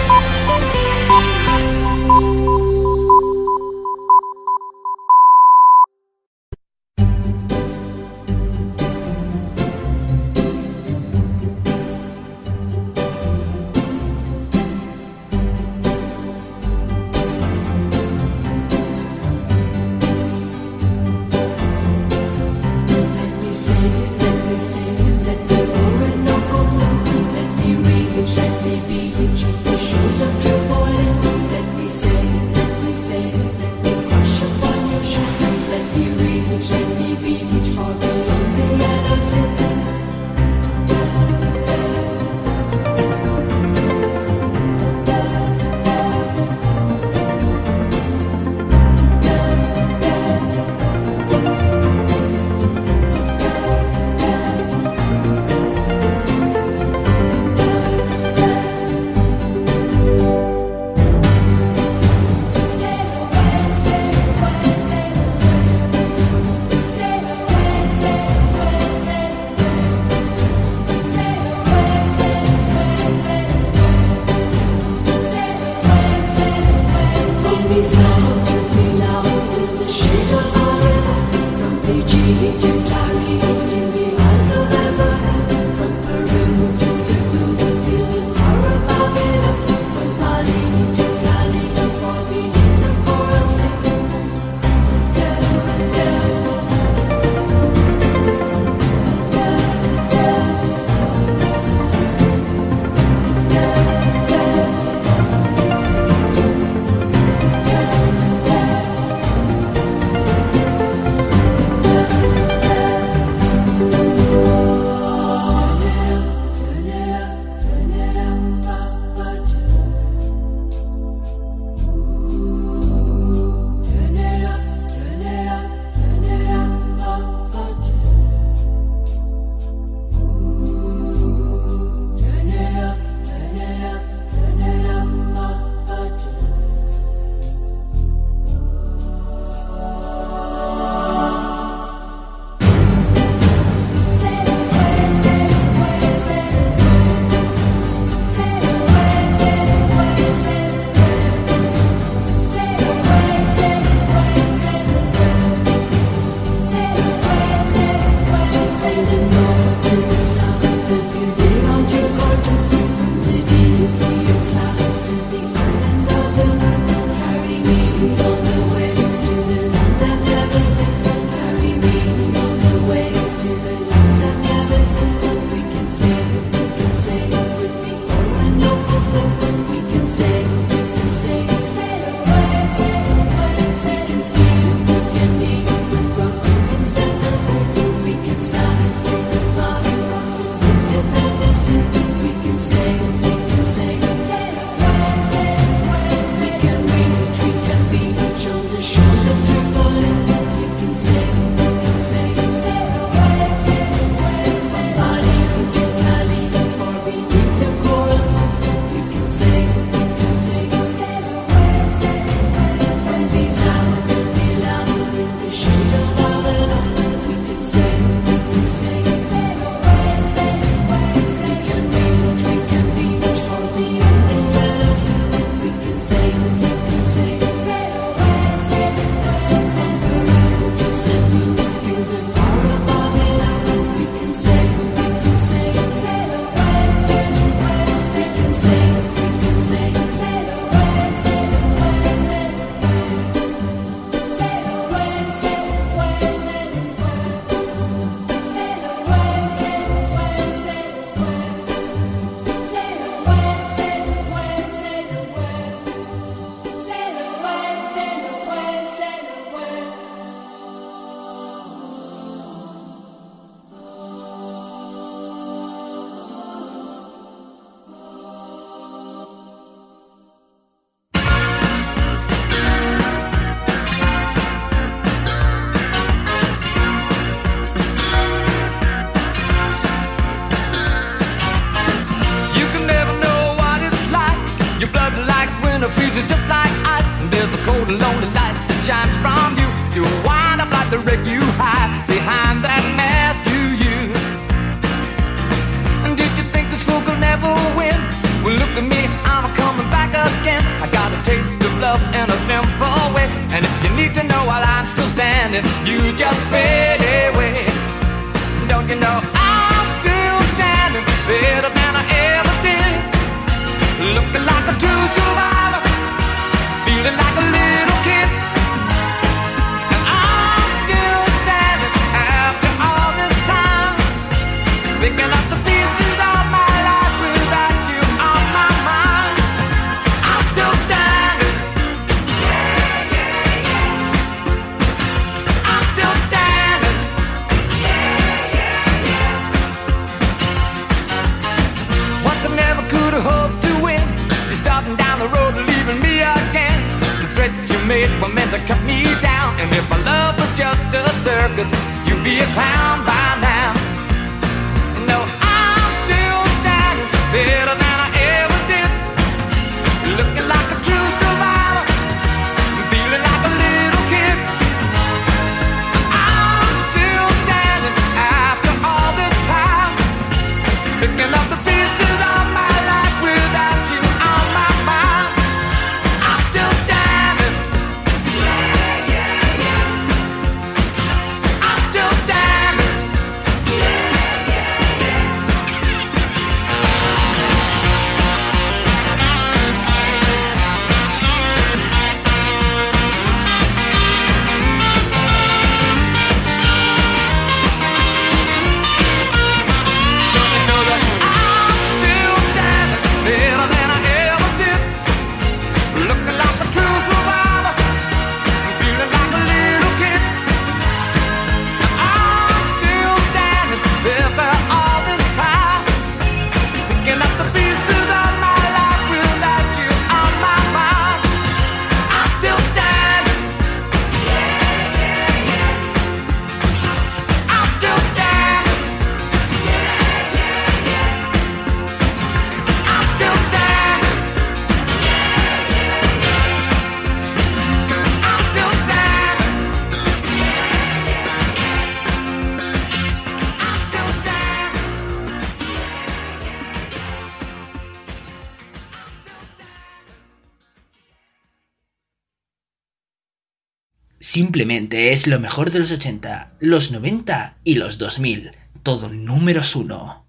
Simplemente es lo mejor de los 80, los 90 y los 2000. Todo números uno.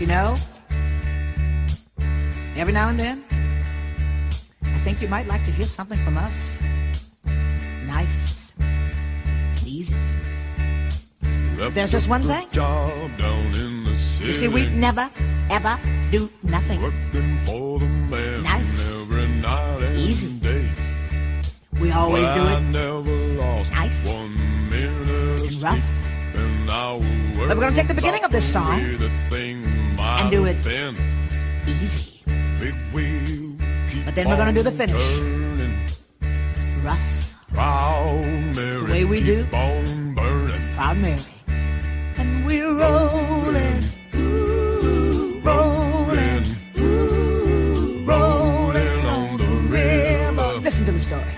You know, every now and then, I think you might like to hear something from us. Nice and easy. There's just one thing. You see, we never, ever do nothing. Easy. Day. We always do it. nice. and rough. But we're going to take the beginning of this song and do it been. easy. But then we're going to do the finish. Turning. Rough. Proud Mary. It's the way we do. Proud Mary. And we're rolling. the story.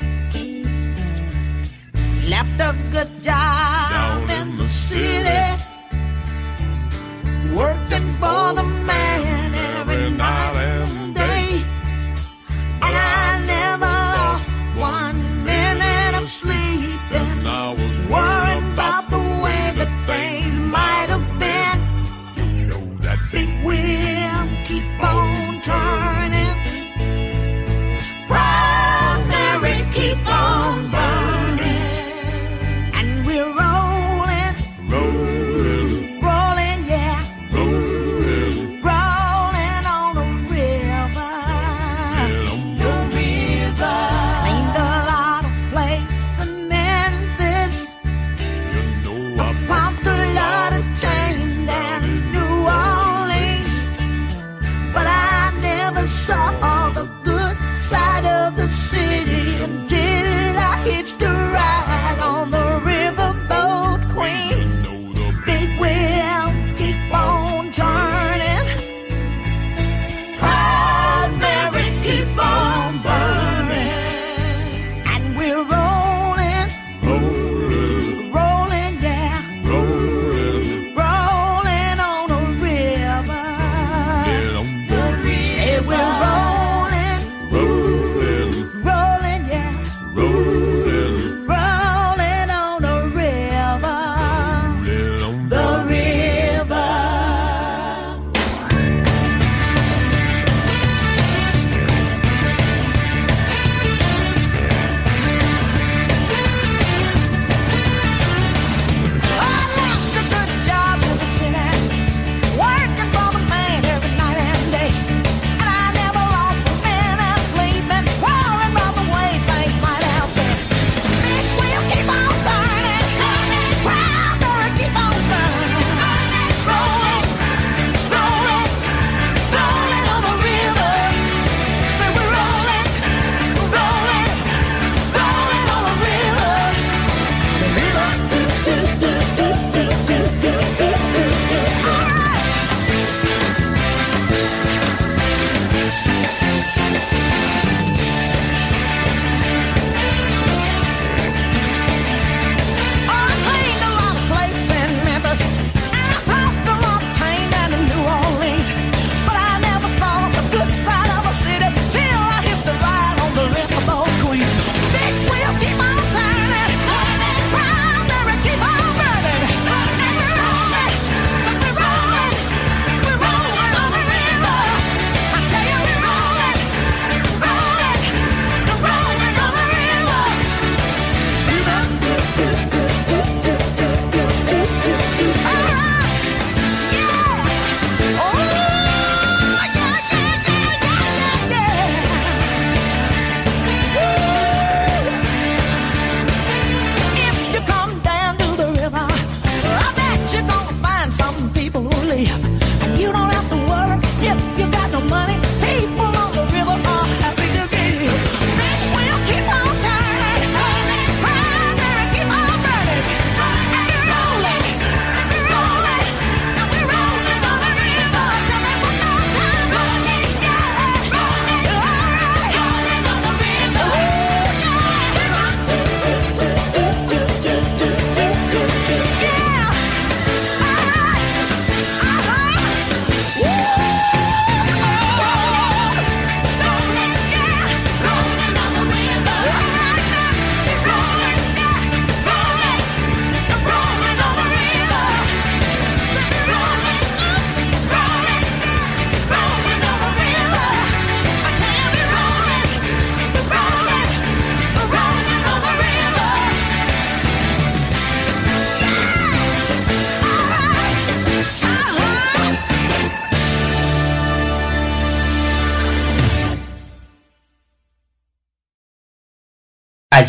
Left a good job Down in the city, working for the man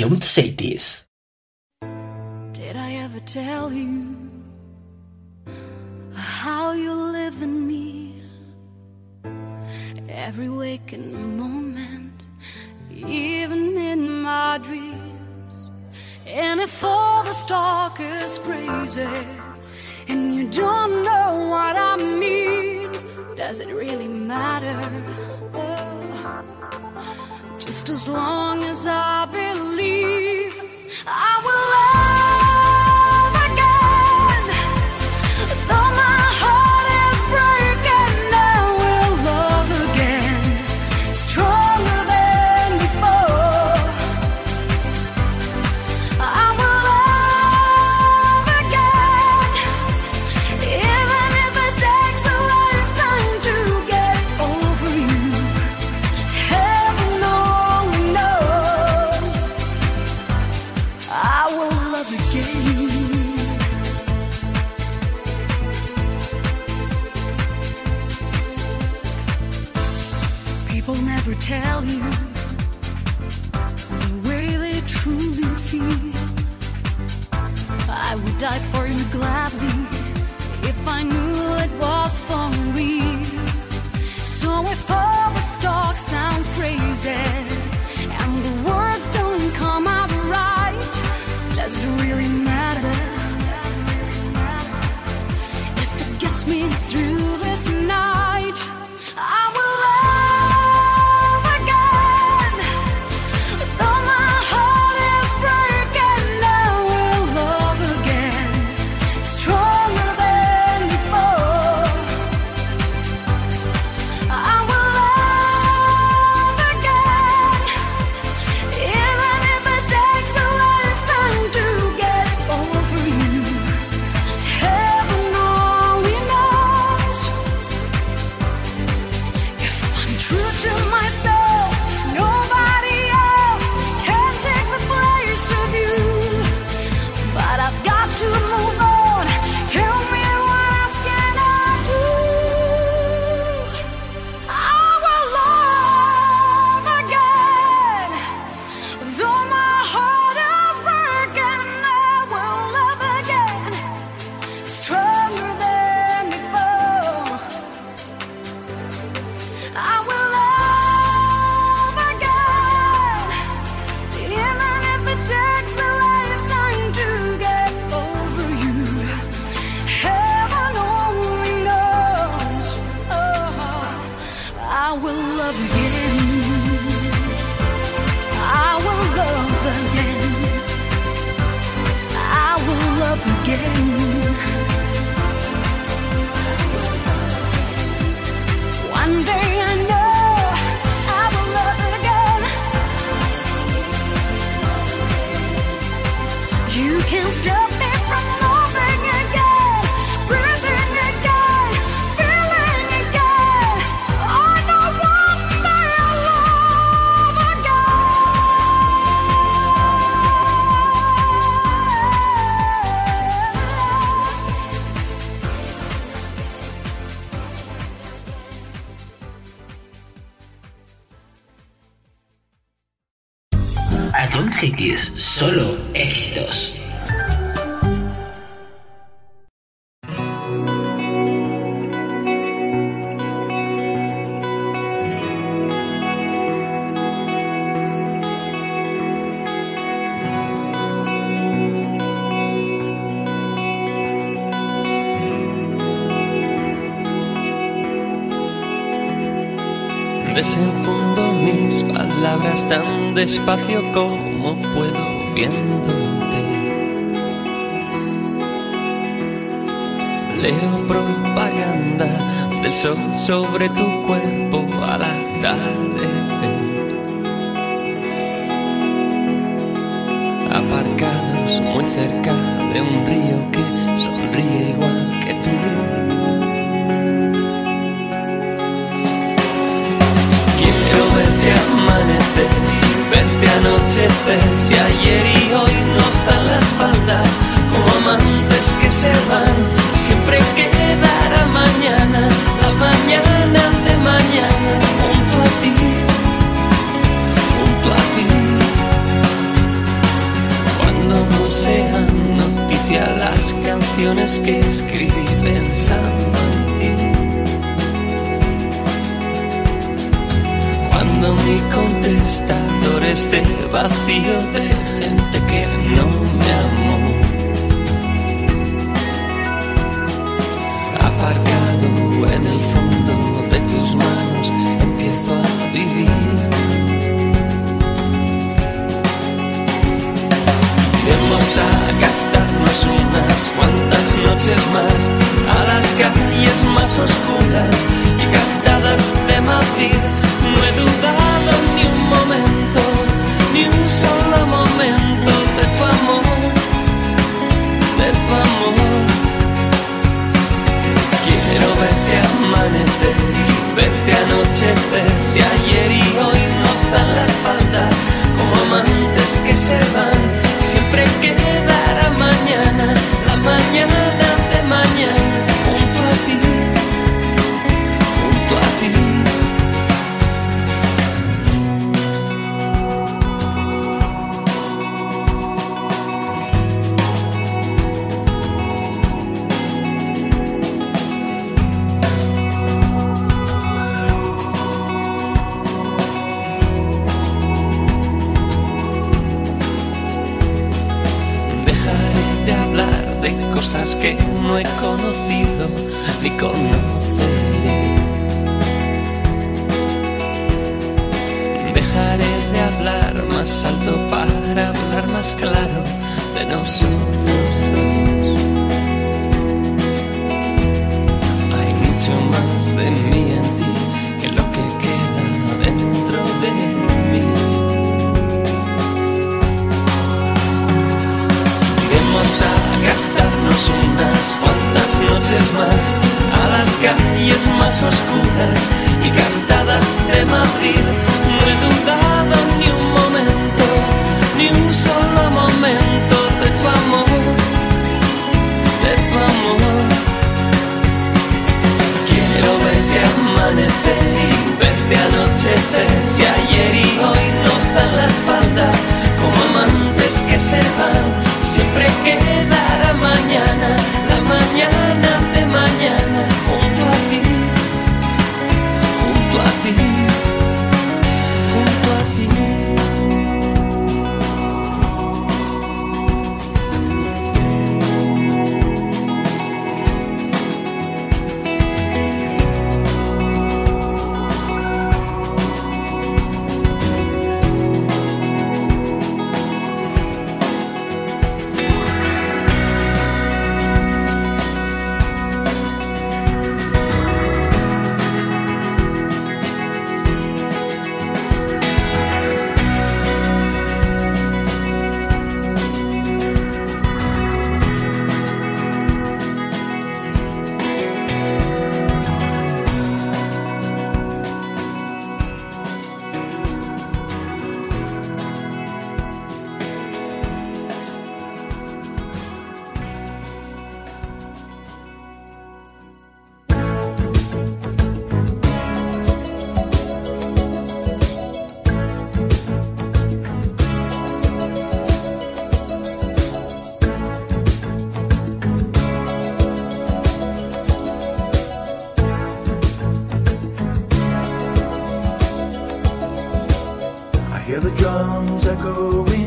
Don't say this. Solo éxitos. Desenfundo mis palabras tan despacio como sobre tu cuerpo.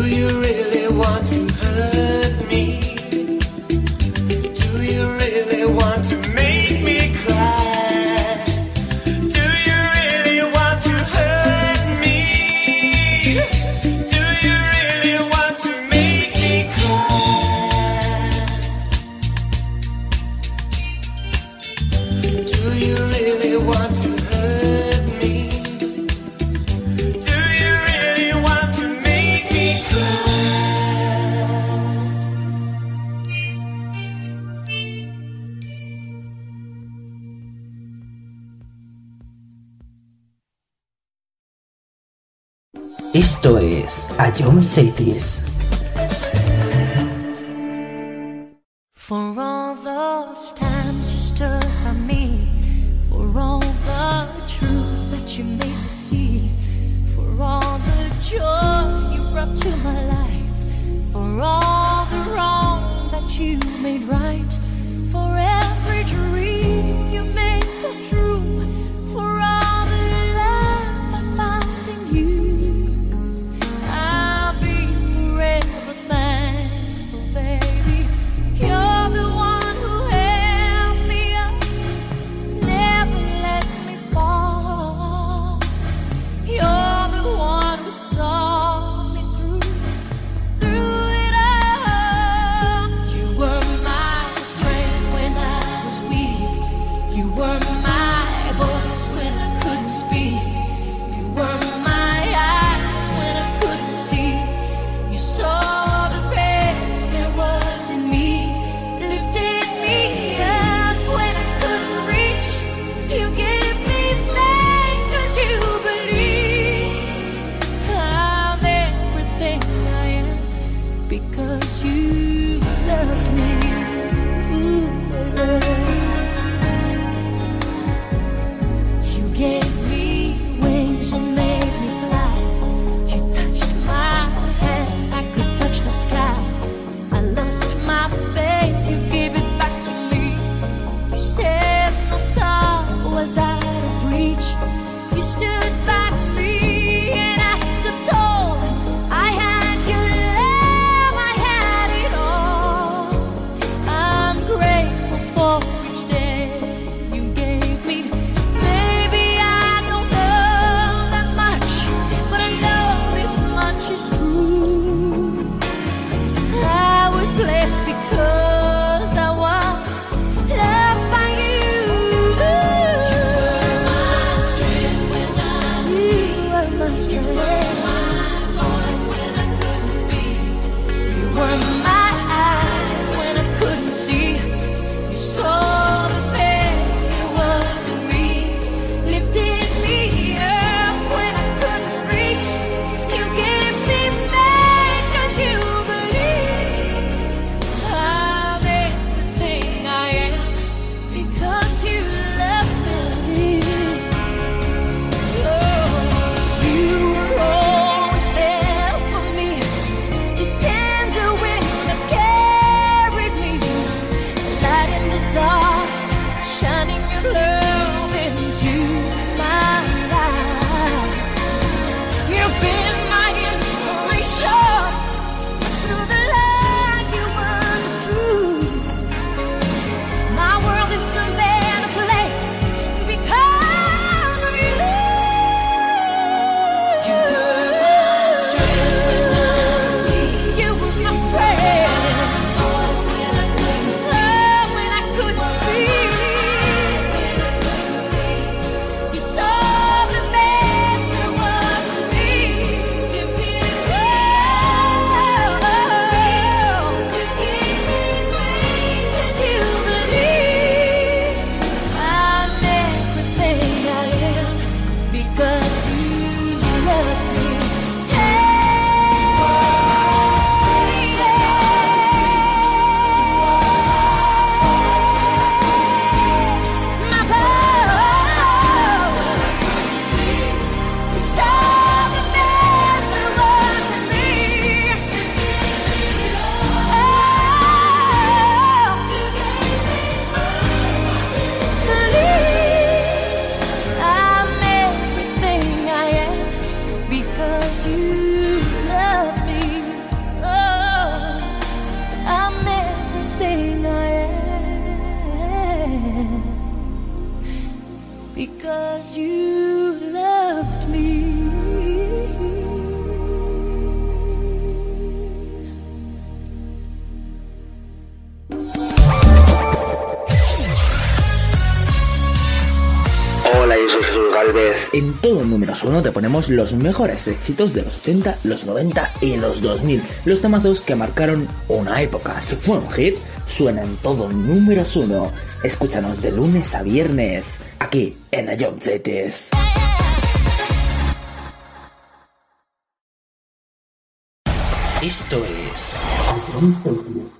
Do you. Esto es Ayom Cities. For all those times you stood by me, for all the truth that you made me see, for all the joy you brought to my life, for all the wrong that you made right, forever. E todo números 1 te ponemos los mejores éxitos de los 80, los 90 y los 2000. Los temazos que marcaron una época. Si fue un hit, suena en todo números 1. Escúchanos de lunes a viernes, aquí en Ion Cities. Esto es...